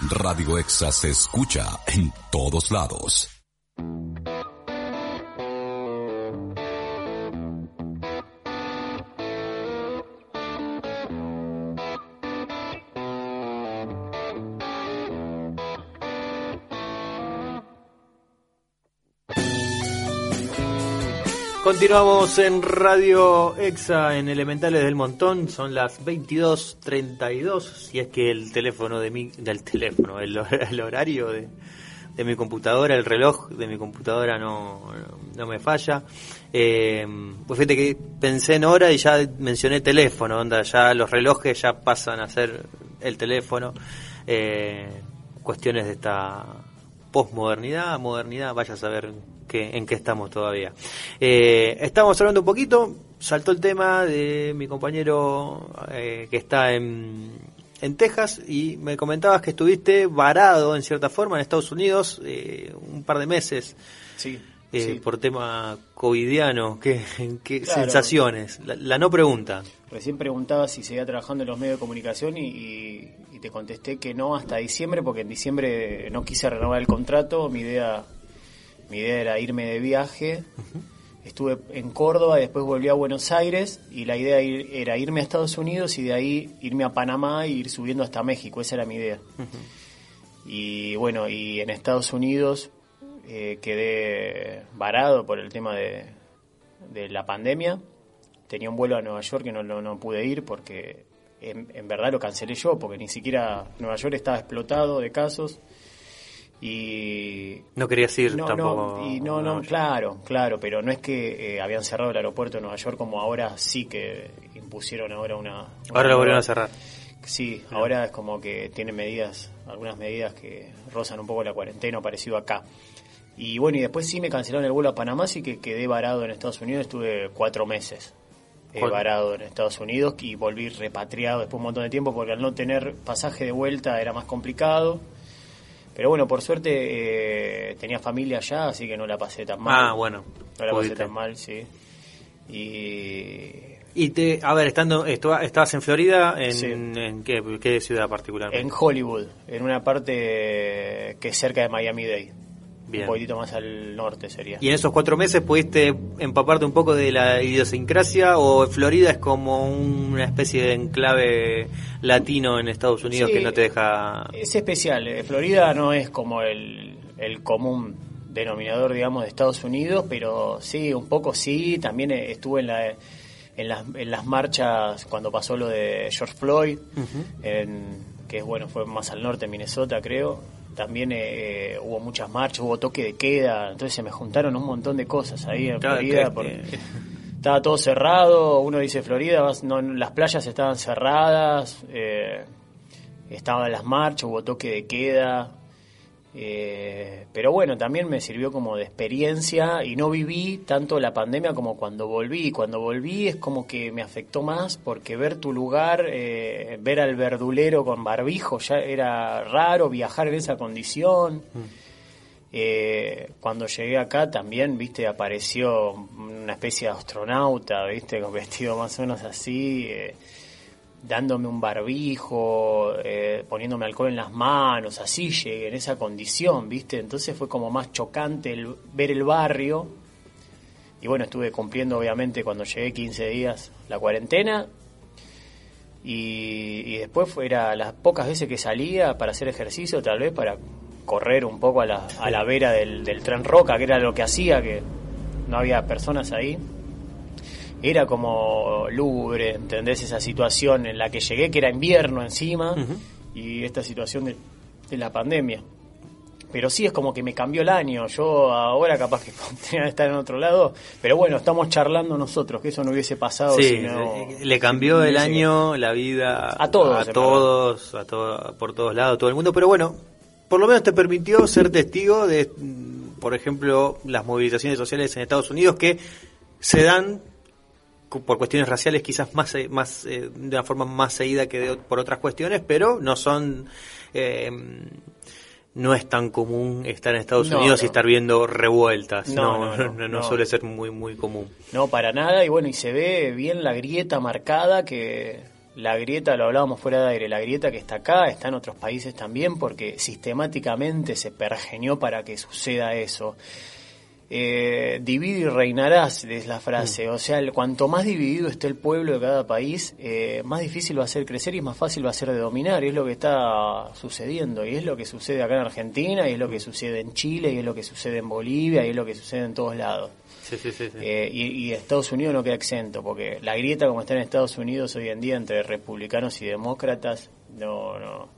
Radio EXA se escucha en todos lados. Continuamos en Radio Exa en Elementales del Montón, son las 22.32, si es que el teléfono de mi, del teléfono, el, horario de, de, mi computadora, el reloj de mi computadora no, no, me falla. Eh, pues fíjate que pensé en hora y ya mencioné teléfono, onda, ya los relojes ya pasan a ser el teléfono. Eh, cuestiones de esta posmodernidad, modernidad, vaya a saber que, en qué estamos todavía. Eh, estamos hablando un poquito, saltó el tema de mi compañero eh, que está en, en Texas y me comentabas que estuviste varado en cierta forma en Estados Unidos eh, un par de meses. Sí. Eh, sí. por tema covidiano, ¿qué, qué Claro. sensaciones? La, la no pregunta. Recién preguntaba si seguía trabajando en los medios de comunicación y, y- y te contesté que no hasta diciembre, porque en diciembre no quise renovar el contrato. Mi idea, mi idea era irme de viaje. Estuve en Córdoba y después volví a Buenos Aires y la idea ir- era irme a Estados Unidos y de ahí irme a Panamá e ir subiendo hasta México. Esa era mi idea. Y bueno, y en Estados Unidos eh, quedé varado por el tema de, de la pandemia. Tenía un vuelo a Nueva York que no, no, no pude ir porque en, en verdad lo cancelé yo, porque ni siquiera Nueva York estaba explotado de casos. Y No querías ir no, tampoco. no, y no, no, claro, claro, pero no es que eh, habían cerrado el aeropuerto de Nueva York como ahora sí que impusieron ahora una... una Ahora lo volvieron a cerrar. Sí, ahora es como que tiene medidas, algunas medidas que rozan un poco la cuarentena, parecido acá. Y bueno, y después sí me cancelaron el vuelo a Panamá, así que quedé varado en Estados Unidos, estuve cuatro meses eh, varado en Estados Unidos y volví repatriado después de un montón de tiempo porque al no tener pasaje de vuelta era más complicado. Pero bueno, por suerte eh, tenía familia allá, así que no la pasé tan mal. Ah, bueno. No la pasé tan mal, sí. Y Y te, a ver, estando, estabas en Florida, ¿en, Sí. en qué, qué ciudad particularmente? En Hollywood, en una parte que es cerca de Miami-Dade. Bien. Un poquitito más al norte sería. ¿Y en esos cuatro meses pudiste empaparte un poco de la idiosincrasia o Florida es como una especie de enclave latino en Estados Unidos Sí. que no te deja... Es especial. eh, Florida no es como el, el común denominador, digamos, de Estados Unidos, pero sí, un poco sí. También estuve en, la, en, las, en las marchas cuando pasó lo de George Floyd, en, que es bueno, fue más al norte, en Minnesota, creo. También eh, hubo muchas marchas, hubo toque de queda, entonces se me juntaron un montón de cosas ahí en Claro, Florida. que- porque estaba todo cerrado, uno dice Florida, vas- no, las playas estaban cerradas, eh, estaban las marchas, hubo toque de queda, eh, pero bueno, también me sirvió como de experiencia y no viví tanto la pandemia como cuando volví. Cuando volví es como que me afectó más porque ver tu lugar, eh, ver al verdulero con barbijo ya era raro viajar en esa condición. Eh, cuando llegué acá también, viste, apareció una especie de astronauta, viste, con vestido más o menos así, eh, dándome un barbijo, eh, poniéndome alcohol en las manos, así llegué en esa condición, viste. Entonces fue como más chocante el, ver el barrio y bueno, estuve cumpliendo obviamente cuando llegué 15 días la cuarentena y, y después era las pocas veces que salía para hacer ejercicio, tal vez para correr un poco a la, a la vera del, del tren Roca, que era lo que hacía, que no había personas ahí. Era como lúgubre, ¿entendés? Esa situación en la que llegué, que era invierno encima, y esta situación de, de la pandemia. Pero sí es como que me cambió el año. Yo ahora capaz que podría estar en otro lado. Pero bueno, estamos charlando nosotros, que eso no hubiese pasado Sí, si no- le cambió si el no año, la vida A todos, a todos, a todo- por todos lados, todo el mundo. Pero bueno, por lo menos te permitió ser testigo de, mm, por ejemplo, las movilizaciones sociales en Estados Unidos que se dan por cuestiones raciales quizás más más eh, de una forma más seguida que de por otras cuestiones, pero no son eh, no es tan común estar en Estados No, Unidos y no. estar viendo revueltas. No, No, no, no, no, no no. suele ser muy muy común. No, para nada, y bueno, y se ve bien la grieta marcada que la grieta, lo hablábamos fuera de aire, la grieta que está acá, está en otros países también, porque sistemáticamente se pergeñó para que suceda eso. Eh, divide y reinarás, es la frase. O sea, el- cuanto más dividido esté el pueblo de cada país, eh, más difícil va a ser crecer y más fácil va a ser de dominar. Y es lo que está sucediendo. Y es lo que sucede acá en Argentina, y es lo que sucede en Chile, y es lo que sucede en Bolivia, y es lo que sucede en todos lados. Sí, sí, sí, sí. Eh, y, y Estados Unidos no queda exento, porque la grieta como está en Estados Unidos hoy en día entre republicanos y demócratas no no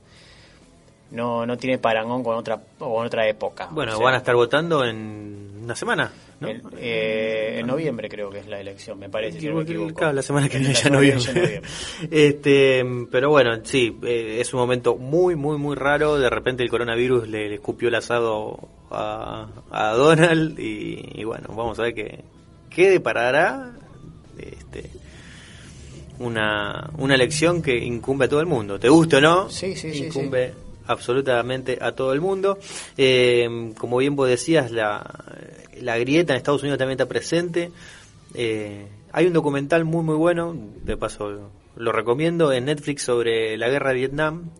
no, no tiene parangón con otra con otra época. Bueno, O sea, van a estar votando en una semana, ¿no? el- eh, en noviembre creo que es la elección, me parece. si no me equivoco. Claro, la semana que viene ya noviembre. este, pero bueno, sí, eh, es un momento muy, muy, muy raro. De repente el coronavirus le, le escupió el asado a, a Donald y, y bueno, vamos a ver qué, qué deparará este, una, una elección que incumbe a todo el mundo. ¿Te gusta o no? Sí, sí, sí, Incumbe absolutamente a todo el mundo. Eh, como bien vos decías, la, la grieta en Estados Unidos también está presente. Eh, hay un documental muy muy bueno, de paso lo recomiendo, en Netflix sobre la guerra de Vietnam,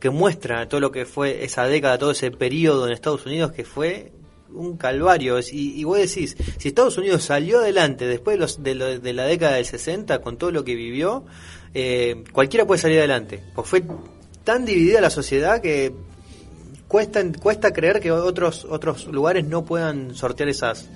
que muestra todo lo que fue esa década, todo ese periodo en Estados Unidos que fue un calvario. Y, y vos decís, si Estados Unidos salió adelante después de, los, de, lo- de la década del 60, con todo lo que vivió, eh, cualquiera puede salir adelante. Pues fue tan dividida la sociedad que cuesta cuesta creer que otros otros lugares no puedan sortear esas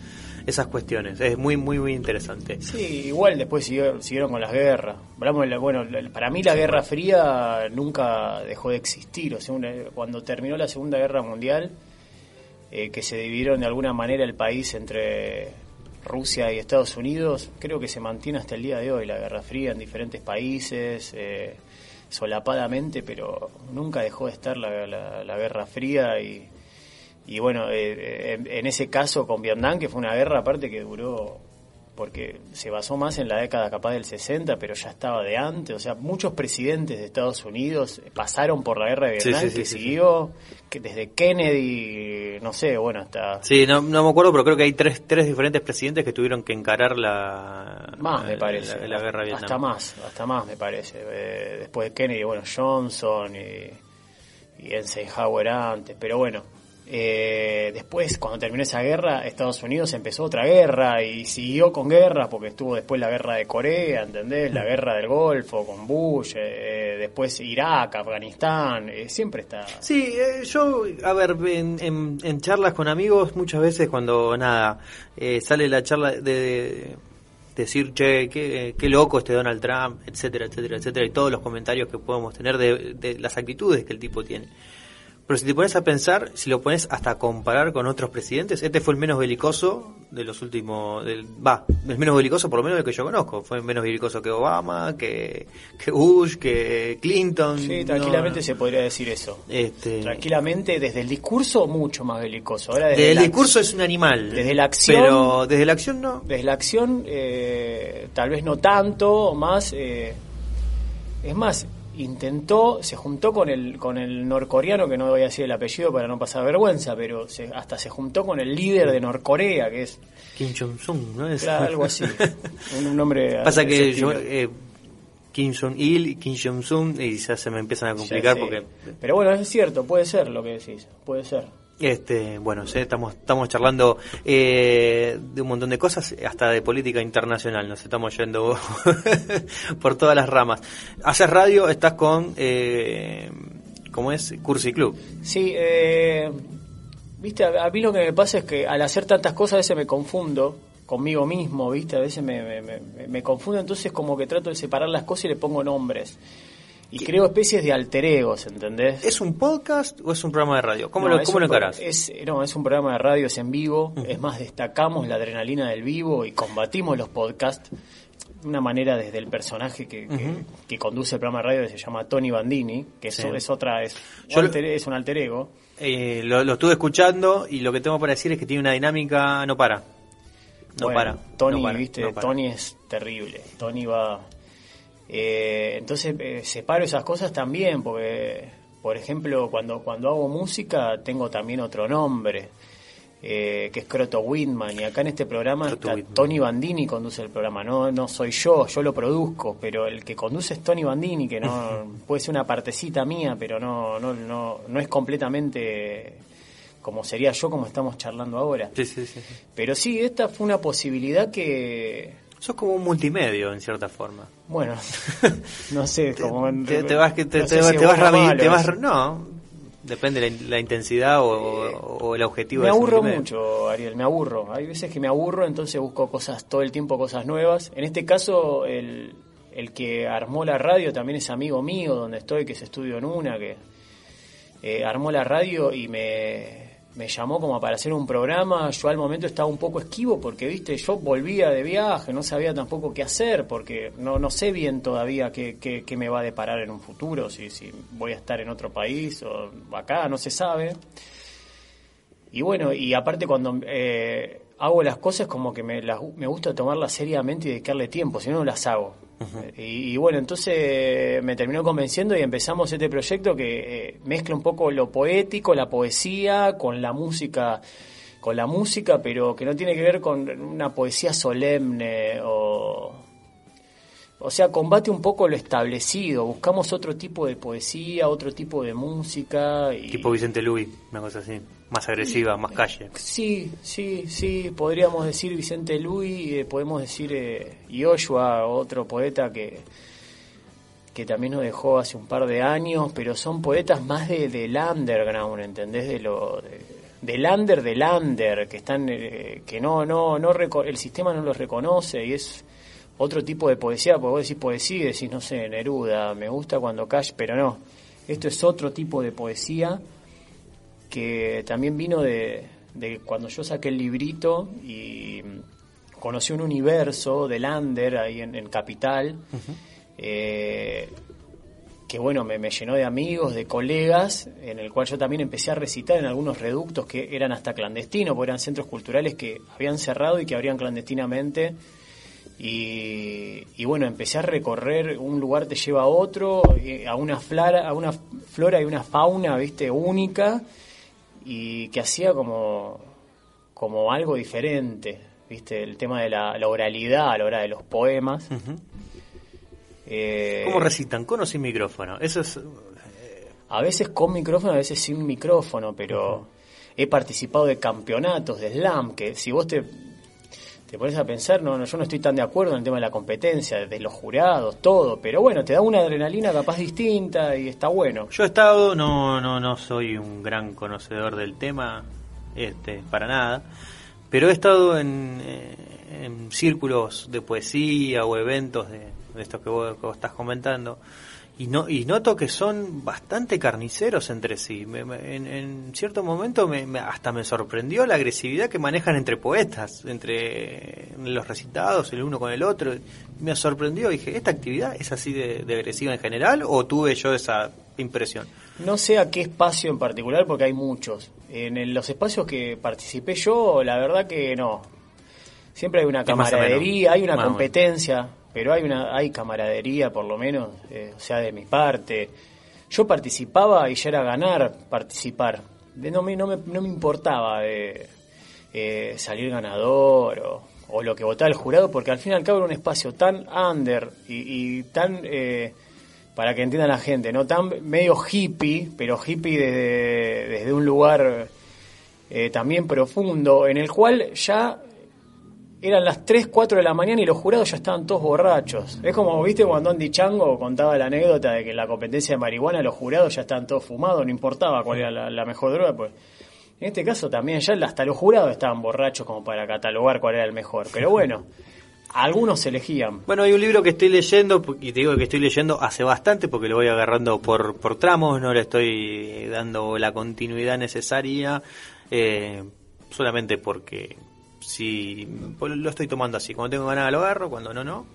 esas cuestiones. Es muy muy muy interesante. Sí, igual después siguieron con las guerras. Hablamos de la- bueno, para mí la Guerra Fría nunca dejó de existir. O sea, una- cuando terminó la Segunda Guerra Mundial, eh, que se dividieron de alguna manera el país entre Rusia y Estados Unidos, creo que se mantiene hasta el día de hoy la Guerra Fría en diferentes países, eh, solapadamente, pero nunca dejó de estar la, la- Guerra Fría y, y bueno, eh, en, en ese caso con Vietnam, que fue una guerra aparte que duró, porque se basó más en la década capaz del 60, pero ya estaba de antes, o sea, muchos presidentes de Estados Unidos pasaron por la guerra de Vietnam, sí, sí, que sí, siguió, que desde Kennedy, no sé, bueno, hasta... Sí, no, no me acuerdo, pero creo que hay tres, tres diferentes presidentes que tuvieron que encarar la, Más, me parece. la, la guerra de Vietnam. Hasta más, hasta más, me parece. Eh, después de Kennedy, bueno, Johnson y, y Eisenhower antes. Pero bueno, eh, después, cuando terminó esa guerra, Estados Unidos empezó otra guerra y siguió con guerras porque estuvo después la guerra de Corea, ¿entendés? La guerra del Golfo con Bush, eh, después Irak, Afganistán, eh, siempre está... Sí, eh, yo, a ver, en, charlas con amigos, muchas veces cuando, nada, sale la charla de, de decir, che, qué, loco este Donald Trump, etcétera, etcétera, etcétera, y todos los comentarios que podemos tener de las actitudes que el tipo tiene. Pero si te pones a pensar, si lo pones hasta a comparar con otros presidentes, este fue el menos belicoso de los últimos, va, el menos belicoso por lo menos del que yo conozco. Fue menos belicoso que Obama, que, que Bush, que Clinton. Sí, tranquilamente no. se podría decir eso. Este, Tranquilamente, desde el discurso, mucho más belicoso. Ahora, desde Desde el discurso es un animal. Desde la acción- Pero desde la acción no. Desde la acción, eh, tal vez no tanto, más. eh, es más, intentó, se juntó con el, con el norcoreano, que no voy a decir el apellido para no pasar vergüenza, pero se- hasta se juntó con el líder de Norcorea, que es Kim Jong-un, ¿no es? claro, algo así. un, nombre. Pasa que yo, eh, Kim Jong-il y Kim Jong-un y ya se me empiezan a complicar porque... Pero bueno, es cierto, puede ser lo que decís, puede ser. Este, bueno, sí, estamos, estamos charlando eh, de un montón de cosas, hasta de política internacional, nos estamos yendo por todas las ramas. Haces radio, estás con, eh, ¿cómo es? Cursi Club. Sí, eh, viste, a, mí lo que me pasa es que al hacer tantas cosas a veces me confundo conmigo mismo, viste, a veces me, me, me- me confundo, entonces como que trato de separar las cosas y le pongo nombres. Y creo especies de alter egos, ¿entendés? ¿Es un podcast o es un programa de radio? ¿Cómo No, lo, cómo lo encarás? Es, no, es un programa de radio, es en vivo. Es más, destacamos la adrenalina del vivo y combatimos los podcasts de una manera desde el personaje que, que- conduce el programa de radio, que se llama Tony Bandini, que Sí. eso es otra, es, Yo un lo- alter, es un alter ego. Eh, lo, lo estuve escuchando y lo que tengo para decir es que tiene una dinámica, no para. No Bueno, para. Tony, no para, viste, no para. Tony es terrible. Tony va. Eh, entonces eh, separo esas cosas también, porque, por ejemplo, cuando, cuando hago música tengo también otro nombre, eh, que es Croto Whitman, y acá en este programa Croto está Whitman. Tony Bandini conduce el programa, no, no soy yo, yo lo produzco, pero el que conduce es Tony Bandini, que no puede ser una partecita mía, pero no, no, no, no es completamente como sería yo, como estamos charlando ahora. Sí, sí, sí. sí. Pero sí, esta fue una posibilidad que, Sos como un multimedio, en cierta forma. bueno, no sé, como... Te, te vas, te, no te si te vas te vas- no, depende la, la intensidad o, o el objetivo Me de aburro multimedia. mucho, Ariel, me aburro. Hay veces que me aburro, entonces busco cosas todo el tiempo, cosas nuevas. En este caso, el, el que armó la radio también es amigo mío, donde estoy, que es Estudio en Una, que eh, armó la radio y me, me llamó como para hacer un programa. Yo al momento estaba un poco esquivo porque, viste, yo volvía de viaje, no sabía tampoco qué hacer, porque no, no sé bien todavía qué, qué, qué me va a deparar en un futuro, si, si voy a estar en otro país o acá, no se sabe. Y bueno, y aparte cuando eh, hago las cosas como que me, las- me gusta tomarlas seriamente y dedicarle tiempo, si no, no las hago. Y, y bueno, entonces me terminó convenciendo y empezamos este proyecto que eh, mezcla un poco lo poético, la poesía, con la música con la música, pero que no tiene que ver con una poesía solemne o... O sea, combate un poco lo establecido, buscamos otro tipo de poesía, otro tipo de música. Y... Tipo Vicente Luis, una cosa así. Más agresiva, más calle. Sí, sí, sí, podríamos decir Vicente Luis, eh, podemos decir eh, Joshua, otro poeta que, que también nos dejó hace un par de años, pero son poetas más de, del underground, ¿entendés? De lo, de- del under del under, que están, eh, que no, no, no, el sistema no los reconoce y es otro tipo de poesía, porque vos decís poesía y decís, no sé, Neruda, me gusta cuando cash, pero no, esto es otro tipo de poesía que también vino de, de cuando yo saqué el librito y conocí un universo del under ahí en, en Capital, eh, que bueno, me, me llenó de amigos, de colegas, en el cual yo también empecé a recitar en algunos reductos que eran hasta clandestinos, porque eran centros culturales que habían cerrado y que abrían clandestinamente. Y, y bueno, empecé a recorrer, un lugar te lleva a otro, eh, a una, flora, a una flora y una fauna, viste, única, y que hacía como, como algo diferente, viste, el tema de la, la oralidad a la hora de los poemas. Eh, ¿Cómo recitan? ¿Con o sin micrófono? Eso es... a veces con micrófono, a veces sin micrófono, pero he participado de campeonatos de slam, que si vos te, te pones a pensar, no, no, yo no estoy tan de acuerdo en el tema de la competencia, de los jurados, todo, pero bueno, te da una adrenalina capaz distinta y está bueno. Yo he estado, no, no, no soy un gran conocedor del tema, este, para nada, pero he estado en, eh, en círculos de poesía o eventos de, estos que que vos estás comentando y no y noto que son bastante carniceros entre sí. Me- me- en, en cierto momento me, hasta me sorprendió la agresividad que manejan entre poetas, entre los recitados el uno con el otro. Me sorprendió, dije, ¿esta actividad es así de, de agresiva en general o tuve yo esa impresión? No sé a qué espacio en particular, porque hay muchos. En el- los espacios que participé yo, la verdad que no. Siempre hay una camaradería, hay una competencia, pero hay una hay camaradería por lo menos, eh, o sea, de mi parte. Yo participaba y ya era ganar participar. De- no, me, no, me, no me importaba eh, eh, salir ganador o, o lo que votaba el jurado, porque al fin y al cabo era un espacio tan under y, tan... eh, para que entienda la gente, ¿no? Tan medio hippie, pero hippie desde, desde un lugar eh, también profundo, en el cual ya eran las 3, 4 de la mañana y los jurados ya estaban todos borrachos. Es como, viste, cuando Andy Chango contaba la anécdota de que en la competencia de marihuana los jurados ya estaban todos fumados, no importaba cuál era la, mejor droga, pues en este caso también ya hasta los jurados estaban borrachos como para catalogar cuál era el mejor. Pero bueno, algunos elegían. Bueno, hay un libro que estoy leyendo, y te digo que estoy leyendo hace bastante porque lo voy agarrando por, por tramos, no le estoy dando la continuidad necesaria, eh, solamente porque si pues lo estoy tomando así, cuando tengo ganas lo agarro, cuando no, no,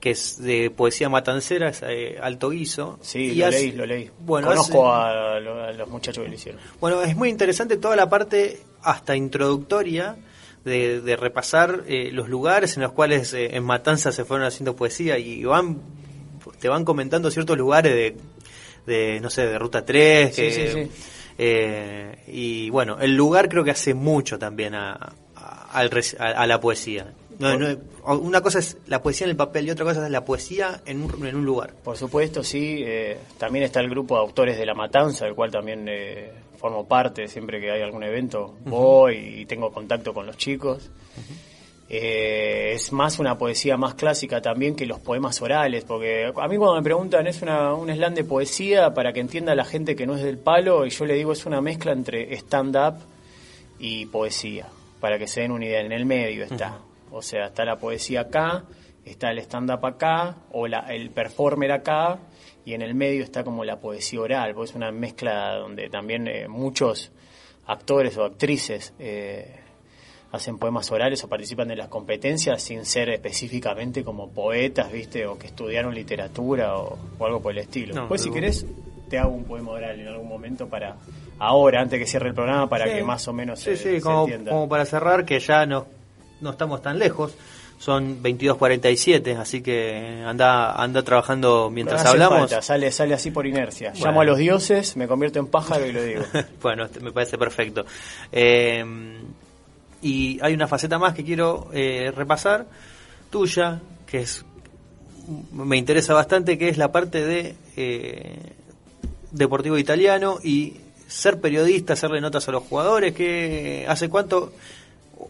que es de poesía matancera, es eh, alto guiso. Sí, Y lo hace- leí, lo leí. Bueno, Conozco hace- a, lo- a los muchachos que lo hicieron. Bueno, es muy interesante toda la parte hasta introductoria de, de repasar eh, los lugares en los cuales eh, en Matanza se fueron haciendo poesía y van te van comentando ciertos lugares de, de no sé, de Ruta 3. Sí, que, sí, sí. eh, y bueno, el lugar creo que hace mucho también a- al a- a la poesía. No, no, una cosa es la poesía en el papel y otra cosa es la poesía en un, en un lugar. Por supuesto, sí. eh, también está el grupo de autores de La Matanza, del cual también eh, formo parte. Siempre que hay algún evento voy y tengo contacto con los chicos. Eh, es más una poesía más clásica también que los poemas orales, porque a mí cuando me preguntan es una, un slam de poesía para que entienda la gente que no es del palo, y yo le digo es una mezcla entre stand-up y poesía, para que se den una idea. En el medio está. O sea, está la poesía acá, está el stand-up acá, o la, el performer acá, y en el medio está como la poesía oral, porque es una mezcla donde también eh, muchos actores o actrices eh, hacen poemas orales o participan de las competencias sin ser específicamente como poetas, ¿viste? O que estudiaron literatura o, o algo por el estilo. No, pues si querés, te hago un poema oral en algún momento para ahora, antes que cierre el programa, para Sí. que más o menos Sí, se, sí, se como, entienda. como para cerrar, que ya no, no estamos tan lejos. Son 22.47, así que anda anda trabajando mientras No hablamos. falta, sale, sale así por inercia. Bueno. Llamo a los dioses, me convierto en pájaro y lo digo. bueno, este me parece perfecto. Eh, y hay una faceta más que quiero eh, repasar, tuya, que es me interesa bastante, que es la parte de eh, deportivo italiano y ser periodista, hacerle notas a los jugadores. que ¿Hace cuánto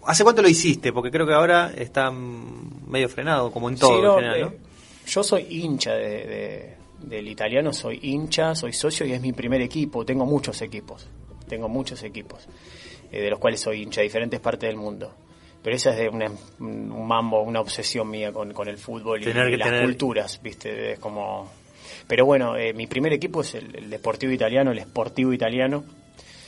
hace cuánto lo hiciste? Porque creo que ahora está medio frenado, como en todo Sí, en no, general, eh. Yo soy hincha de, de- del italiano, soy hincha, soy socio y es mi primer equipo. Tengo muchos equipos, tengo muchos equipos, eh, de los cuales soy hincha de diferentes partes del mundo. Pero esa es de una- un mambo, una obsesión mía con, con el fútbol y, Tener que y las tener- culturas, ¿viste? Es como... Pero bueno, eh, mi primer equipo es el, el Deportivo Italiano, el Sportivo Italiano.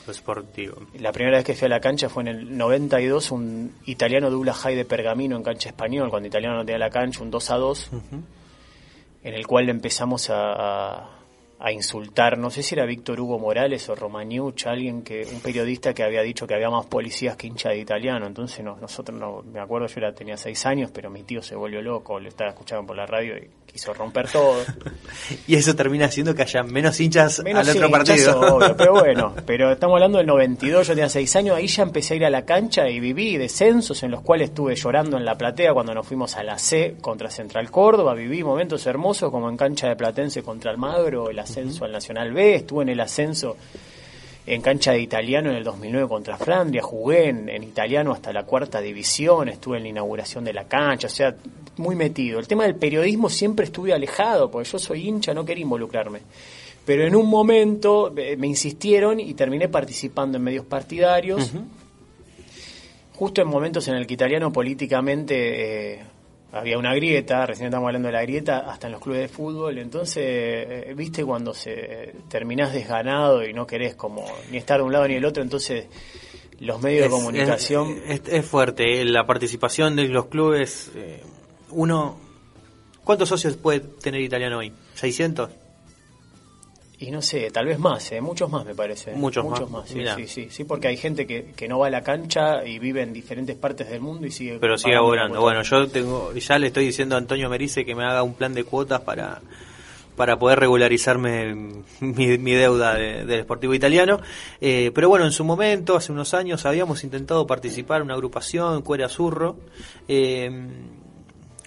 Lo esportivo. La primera vez que fui a la cancha fue en el 92, un italiano dubla high de Pergamino en cancha español, cuando italiano no tenía la cancha, un 2 a 2, en el cual empezamos a, a- a insultar, no sé si era Víctor Hugo Morales o Romagnucci, alguien que, un periodista que había dicho que había más policías que hincha de italiano, entonces no, nosotros no, me acuerdo yo era, tenía 6 años, pero mi tío se volvió loco, le estaba escuchando por la radio y quiso romper todo. Y eso termina haciendo que haya menos hinchas Menos al otro partido. obvio, pero bueno, pero estamos hablando del 92, yo tenía 6 años, ahí ya empecé a ir a la cancha y viví descensos en los cuales estuve llorando en la platea cuando nos fuimos a la C contra Central Córdoba, viví momentos hermosos como en cancha de Platense contra Almagro, el ascenso al Nacional B, estuve en el ascenso en cancha de italiano en el 2009 contra Flandria, jugué en, en italiano hasta la cuarta división, estuve en la inauguración de la cancha, o sea, muy metido. El tema del periodismo siempre estuve alejado, porque yo soy hincha, no quería involucrarme. Pero en un momento eh, me insistieron y terminé participando en medios partidarios, justo en momentos en el que italiano políticamente eh, había una grieta, recién estamos hablando de la grieta, hasta en los clubes de fútbol, entonces, eh, viste cuando se terminás desganado y no querés como ni estar de un lado ni del otro, entonces los medios de comunicación... Es, es- es fuerte, eh, la participación de los clubes. eh, uno. ¿Cuántos socios puede tener italiano hoy? ¿600? Y no sé, tal vez más, ¿eh? muchos más me parece. Muchos más, sí, sí, sí, sí, porque hay gente que, que no va a la cancha y vive en diferentes partes del mundo y sigue... Pero sigue abonando. Bueno, yo tengo, ya le estoy diciendo a Antonio Merice que me haga un plan de cuotas para para poder regularizarme mi, mi deuda de- del Sportivo Italiano. Eh, pero bueno, en su momento, hace unos años, habíamos intentado participar en una agrupación, Cuera Zurro, eh,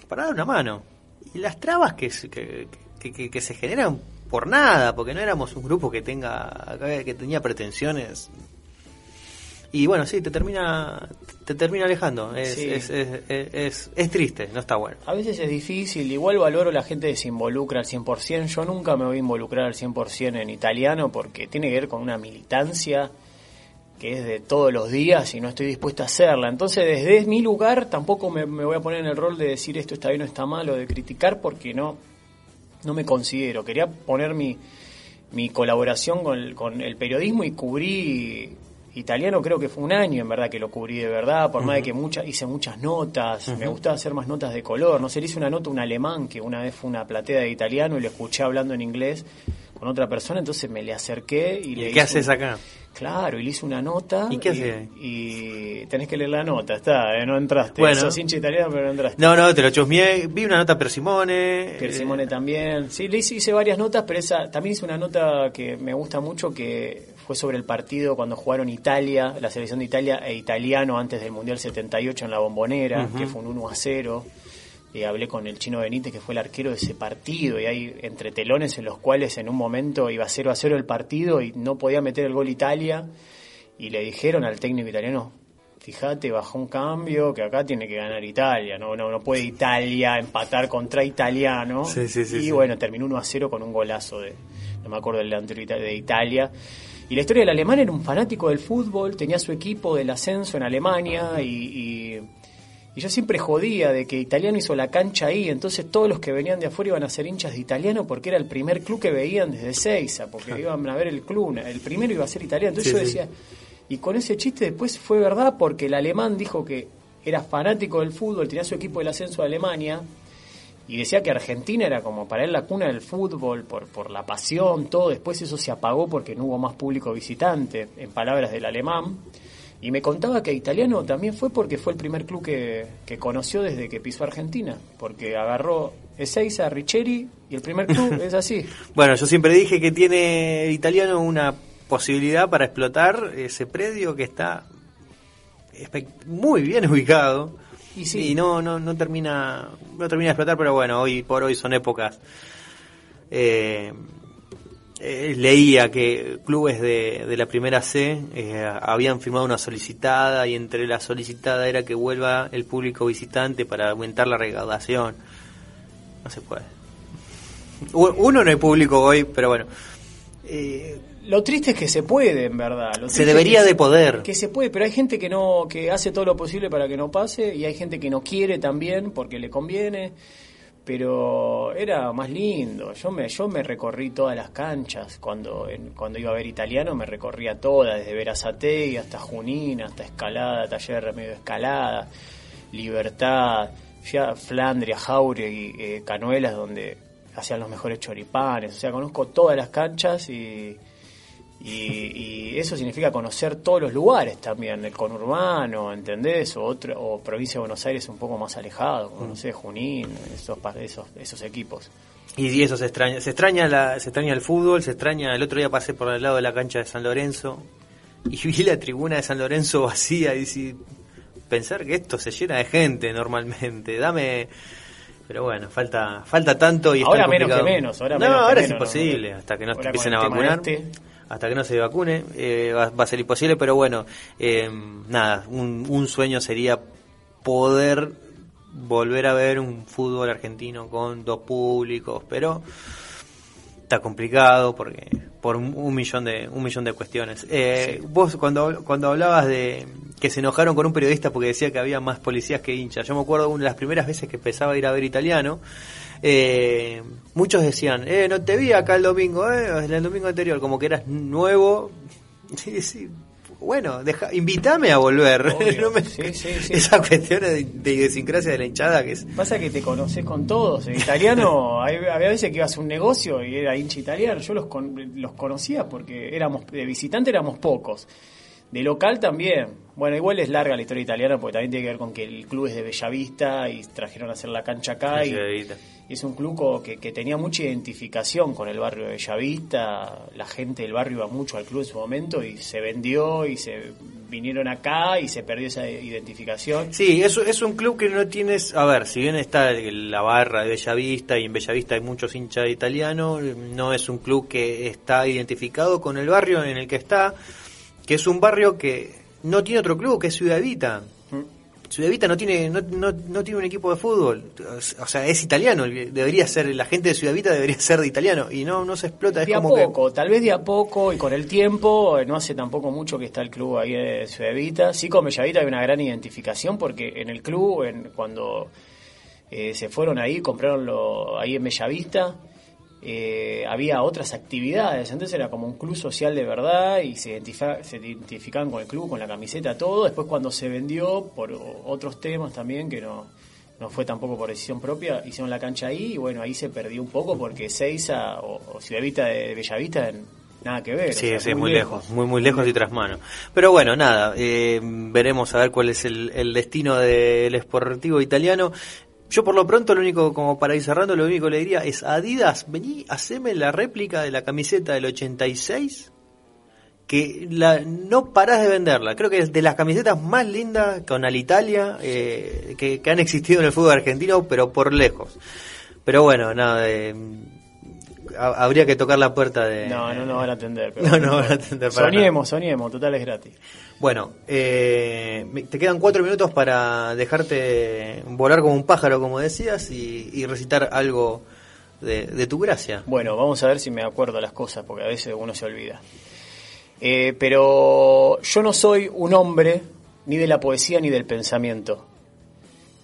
para dar una mano. Y las trabas que, que- que- que se generan por nada, porque no éramos un grupo que tenga que tenía pretensiones Y bueno, sí, te termina te termina alejando. Es, Sí. es, es, es, es- es triste, no está bueno. A veces es difícil, igual valoro la gente que se involucra al 100%. Yo nunca me voy a involucrar al 100% en italiano porque tiene que ver con una militancia que es de todos los días y no estoy dispuesto a hacerla. Entonces, desde mi lugar tampoco me, me voy a poner en el rol de decir esto está bien o está mal o de criticar porque no, no me considero. Quería poner mi, mi colaboración con el, con el periodismo y cubrí italiano creo que fue un año en verdad que lo cubrí de verdad por más de que muchas hice muchas notas me gustaba hacer más notas de color no sé le hice una nota a un alemán que una vez fue una platea de italiano y lo escuché hablando en inglés con otra persona entonces me le acerqué y, ¿Y le qué hice haces acá? Claro, y le hice una nota. ¿Y qué? Y, tenés que leer la nota, está, eh, no entraste. Bueno. Sos hincha italiano, pero no entraste. No, no, te lo chusmeé. Vi una nota per Simone. Pier eh, Simone también. Sí, le hice, hice varias notas, pero esa también hice una nota que me gusta mucho que fue sobre el partido cuando jugaron Italia, la selección de Italia e italiano antes del Mundial 78 en la Bombonera, que fue un 1 a 0. Y hablé con el chino Benítez, que fue el arquero de ese partido, y hay entre telones en los cuales en un momento iba 0 a 0 el partido y no podía meter el gol Italia. Y le dijeron al técnico italiano, fíjate, bajó un cambio, que acá tiene que ganar Italia, no, no, no puede Italia empatar contra Italiano. Sí, sí, sí, y bueno, terminó 1 a 0 con un golazo de, no me acuerdo del delantero de Italia. Y la historia del alemán era un fanático del fútbol, tenía su equipo del ascenso en Alemania y, y- y yo siempre jodía de que Italiano hizo la cancha ahí, entonces todos los que venían de afuera iban a ser hinchas de Italiano porque era el primer club que veían desde Seiza, porque iban a ver el club, el primero iba a ser Italiano. Entonces Sí, yo sí. decía, y con ese chiste después fue verdad porque el alemán dijo que era fanático del fútbol, tenía su equipo del ascenso de Alemania y decía que Argentina era como para él la cuna del fútbol, por, por la pasión, todo. Después eso se apagó porque no hubo más público visitante, en palabras del alemán. Y me contaba que italiano también fue porque fue el primer club que, que conoció desde que pisó Argentina, porque agarró Ezeiza, Richeri y el primer club es así. Bueno, yo siempre dije que tiene el italiano una posibilidad para explotar ese predio que está muy bien ubicado Y sí. y no, no, no termina no termina de explotar, pero bueno, hoy por hoy son épocas. Eh, eh, leía que clubes de, de la primera C eh, habían firmado una solicitada y entre la solicitada era que vuelva el público visitante para aumentar la recaudación. No se puede. Uno no hay público hoy, pero bueno. Eh, Lo triste es que se puede, en verdad. Lo Se debería es que de poder. Que se puede, pero hay gente que no que hace todo lo posible para que no pase y hay gente que no quiere también porque le conviene. Pero era más lindo. Yo me yo me recorrí todas las canchas cuando cuando iba a ver italiano me recorría todas desde Verazategui hasta Junín, hasta Escalada, Taller de Escalada, Libertad, fui a Flandria, Jauregui, eh, Canuelas donde hacían los mejores choripanes. O sea, conozco todas las canchas y y, y eso significa conocer todos los lugares también, el conurbano, ¿entendés? O, otro, o provincia de Buenos Aires un poco más alejado, como no sé, Junín, esos, esos, esos equipos. y, eso se extraña. Se extraña, la, se extraña el fútbol, se extraña. El otro día pasé por el lado de la cancha de San Lorenzo y vi la tribuna de San Lorenzo vacía y si pensar que esto se llena de gente normalmente. Dame. Pero bueno, falta falta tanto y Ahora menos que menos, ahora no, menos que es menos, ¿no? imposible hasta que no Ahora empiecen a vacunar. este. Hasta que no se vacune, eh, va, va a ser imposible, pero bueno, eh, nada, un, un sueño sería poder volver a ver un fútbol argentino con dos públicos, pero está complicado porque por un, un millón de un millón de cuestiones. Eh, Vos cuando cuando hablabas de que se enojaron con un periodista porque decía que había más policías que hinchas, yo me acuerdo una de las primeras veces que empezaba a ir a ver italiano, eh, muchos decían, eh, no te vi acá el domingo, eh, el domingo anterior, como que eras nuevo. Sí, sí. Bueno, deja, invítame a volver. No me- sí, sí, sí. Esa cuestión de, de idiosincrasia de la hinchada que es Pasa que te conoces con todos. En italiano, hay- había veces que ibas a un negocio y era hincha italiano. Yo los, con- los conocía porque éramos de visitante éramos pocos. De local también. Bueno, igual es larga la historia italiana porque también tiene que ver con que el club es de Bellavista y trajeron a hacer la cancha acá. Y, es un club que, que tenía mucha identificación con el barrio de Bellavista. La gente del barrio iba mucho al club en su momento y se vendió y se vinieron acá y se perdió esa identificación. Sí, es, es un club que no tienes, a ver, si bien está la barra de Bellavista y en Bellavista hay muchos hinchas italianos, no es un club que está identificado con el barrio en el que está, que es un barrio que no tiene otro club que es Ciudad Evita. Ciudad Evita no tiene, no, no, no tiene un equipo de fútbol. O sea, es italiano. Debería ser, la gente de Ciudad Evita debería ser de italiano. Y no, no se explota. Es De a como que. poco, tal vez de a poco y con el tiempo, eh, no hace tampoco mucho que está el club ahí de Ciudad Evita. Sí, con Bellavita hay una gran identificación porque en el club, en, cuando eh, se fueron ahí, compraron lo, ahí en Bellavista, eh, había otras actividades, entonces era como un club social de verdad y se, identifica- se identificaban con el club, con la camiseta, todo. Después cuando se vendió por otros temas también que no, no fue tampoco por decisión propia, hicieron la cancha ahí y bueno, ahí se perdió un poco porque Seiza o, o Ciudad Vista de Bellavista en- nada que ver. o Sí, sea, sí, muy lejos, muy muy lejos y tras mano. Pero bueno, nada, eh, veremos a ver cuál es el, el destino del esportivo italiano. Yo por lo pronto lo único, como para ir cerrando, lo único que le diría es Adidas, vení, haceme la réplica de la camiseta del 86, que la, no parás de venderla. Creo que es de las camisetas más lindas con Alitalia eh, que, que han existido en el fútbol argentino, pero por lejos. Pero bueno, nada, eh, ha- habría que tocar la puerta de... No, no nos van a atender. pero No, no van a atender para Soñemos, soñemos, total es gratis. Bueno, eh, te quedan cuatro minutos para dejarte volar como un pájaro, como decías, y, y recitar algo de, de tu gracia. Bueno, vamos a ver si me acuerdo las cosas, porque a veces uno se olvida. Eh, pero yo no soy un hombre ni de la poesía ni del pensamiento,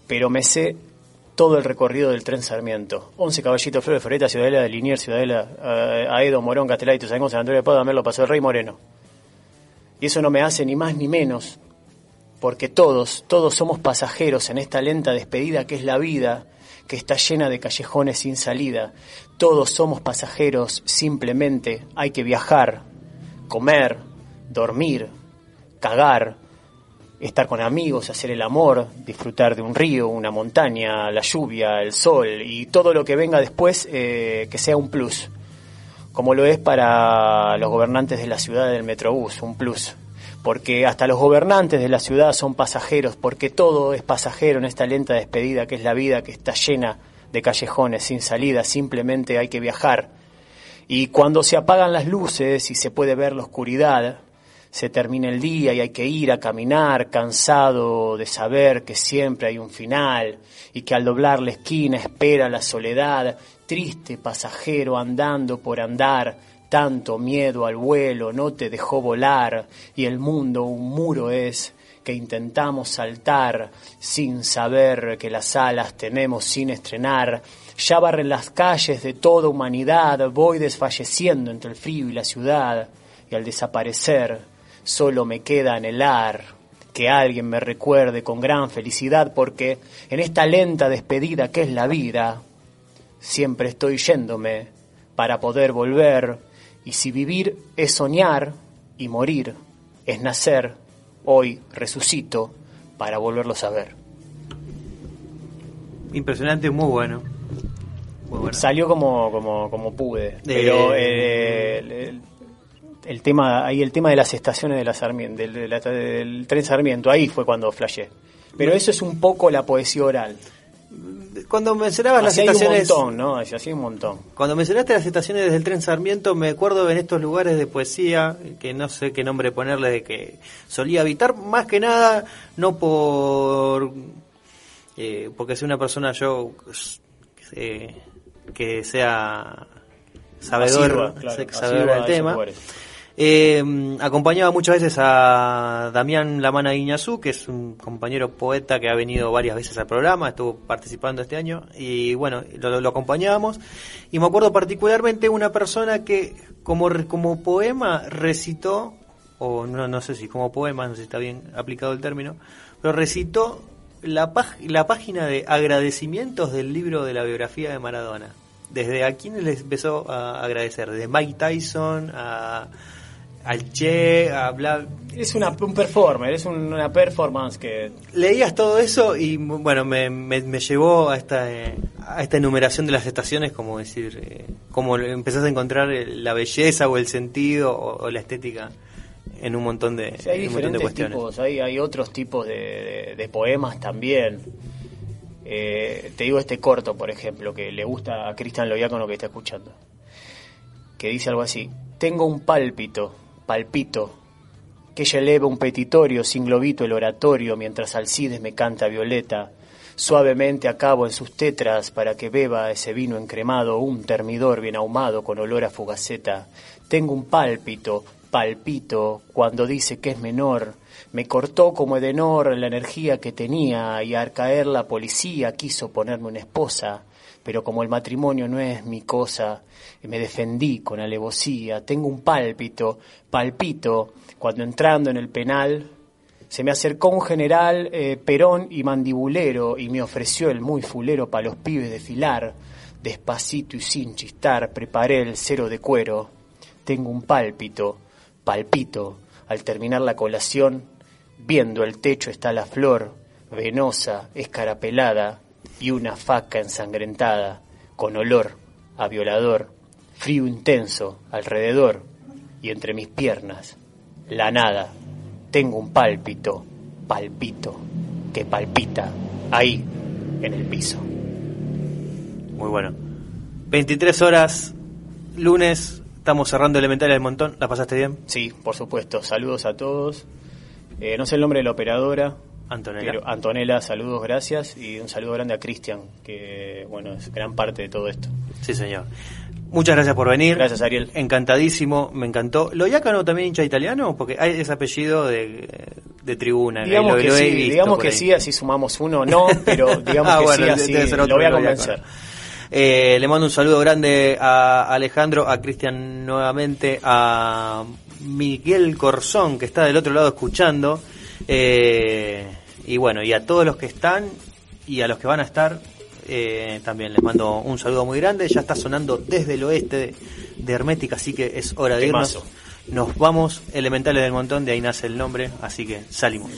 pero me sé todo el recorrido del tren Sarmiento. Once Caballitos, Flores, Floreta, Ciudadela de Liniers, Ciudadela, eh, Aedo, Morón, Castelaitos, San San Antonio de Padua, Merlo, Paso del Rey, Moreno. Y eso no me hace ni más ni menos, porque todos, todos somos pasajeros en esta lenta despedida que es la vida, que está llena de callejones sin salida. Todos somos pasajeros, simplemente hay que viajar, comer, dormir, cagar, estar con amigos, hacer el amor, disfrutar de un río, una montaña, la lluvia, el sol y todo lo que venga después eh, que sea un plus como lo es para los gobernantes de la ciudad del Metrobús, un plus. Porque hasta los gobernantes de la ciudad son pasajeros, porque todo es pasajero en esta lenta despedida que es la vida que está llena de callejones sin salida, simplemente hay que viajar. Y cuando se apagan las luces y se puede ver la oscuridad, se termina el día y hay que ir a caminar cansado de saber que siempre hay un final y que al doblar la esquina espera la soledad, triste pasajero andando por andar, tanto miedo al vuelo no te dejó volar y el mundo un muro es que intentamos saltar sin saber que las alas tenemos sin estrenar. Ya barren las calles de toda humanidad, voy desfalleciendo entre el frío y la ciudad, y al desaparecer solo me queda anhelar que alguien me recuerde con gran felicidad, porque en esta lenta despedida que es la vida, siempre estoy yéndome para poder volver, y si vivir es soñar y morir es nacer, hoy resucito para volverlo a ver. Impresionante, muy bueno. Muy bueno. Salió como, como, como pude, pero eh, el, el- el tema, ahí el tema de las estaciones de la Sarmiento, del, de la- del tren Sarmiento, ahí fue cuando flashé. Pero eso es un poco la poesía oral. Cuando mencionabas las Así hay un estaciones... montón, ¿no? Así hay un montón. Cuando mencionaste las estaciones desde el tren Sarmiento, me acuerdo en estos lugares de poesía, que no sé qué nombre ponerle, de que solía habitar, más que nada, no por. eh, porque sea una persona yo. eh, que sea. sabedor, Asidua, claro, asidua del tema. Eh, acompañaba muchas veces a Damián Lamana Guiñazú, que es un compañero poeta que ha venido varias veces al programa, estuvo participando este año, y bueno, lo, acompañábamos. Y me acuerdo particularmente una persona que como, como poema recitó, o no, no sé si como poema, no sé si está bien aplicado el término, pero recitó la, la página de agradecimientos del libro de la biografía de Maradona. Desde a quién les empezó a agradecer, desde Mike Tyson a al Che, a bla, Es una, un performer, es un- una performance que leías todo eso y bueno, me, me, me llevó a esta, eh, a esta enumeración de las estaciones, como decir, eh, como empezás a encontrar eh, la belleza o el sentido o, o la estética en un montón de, Sí, hay en un montón de diferentes cuestiones. tipos, hay, hay otros tipos de, de- de poemas también. Eh, te digo este corto, por ejemplo, que le gusta a Cristian Loiacono que está escuchando, que dice algo así, tengo un pálpito, palpito, que ella eleva un petitorio sin globito el oratorio mientras Alcides me canta violeta. Suavemente acabo en sus tetras para que beba ese vino encremado un termidor bien ahumado con olor a fugaceta. Tengo un pálpito, palpito, cuando dice que es menor. Me cortó como Edenor la energía que tenía y al caer la policía quiso ponerme una esposa. Pero como el matrimonio no es mi cosa, me defendí con alevosía. Tengo un pálpito, palpito, cuando entrando en el penal se me acercó un general eh, perón y mandibulero y me ofreció el muy fulero para los pibes de filar. Despacito y sin chistar preparé el cero de cuero. Tengo un pálpito, palpito, al terminar la colación, viendo el techo está la flor, venosa, escarapelada, y una faca ensangrentada, con olor a violador, frío intenso alrededor, y entre mis piernas, la nada. Tengo un pálpito, palpito, que palpita ahí, en el piso. Muy bueno. 23 horas, lunes, estamos cerrando Elementales del Montón. ¿La pasaste bien? Sí, por supuesto. Saludos a todos. Eh, no sé el nombre de la operadora. Antonella. Pero Antonella, saludos, gracias. Y un saludo grande a Cristian, que bueno, es gran parte de todo esto. Sí, señor. Muchas gracias por venir. Gracias, Ariel. Encantadísimo, me encantó. ¿Lo Yacano también hincha italiano? Porque hay ese apellido de, de tribuna. Digamos lo- que lo sí, digamos que ahí. sí, así sumamos uno, no, pero digamos Ah, que bueno, sí, así lo voy a convencer. Eh, le mando un saludo grande a Alejandro, a Cristian nuevamente, a Miguel Corzón, que está del otro lado escuchando. Eh, y bueno, y a todos los que están y a los que van a estar, eh, también les mando un saludo muy grande. Ya está sonando desde el oeste de, de Hermética, así que es hora de irnos. Nos vamos, Elementales del Montón, de ahí nace el nombre, así que salimos.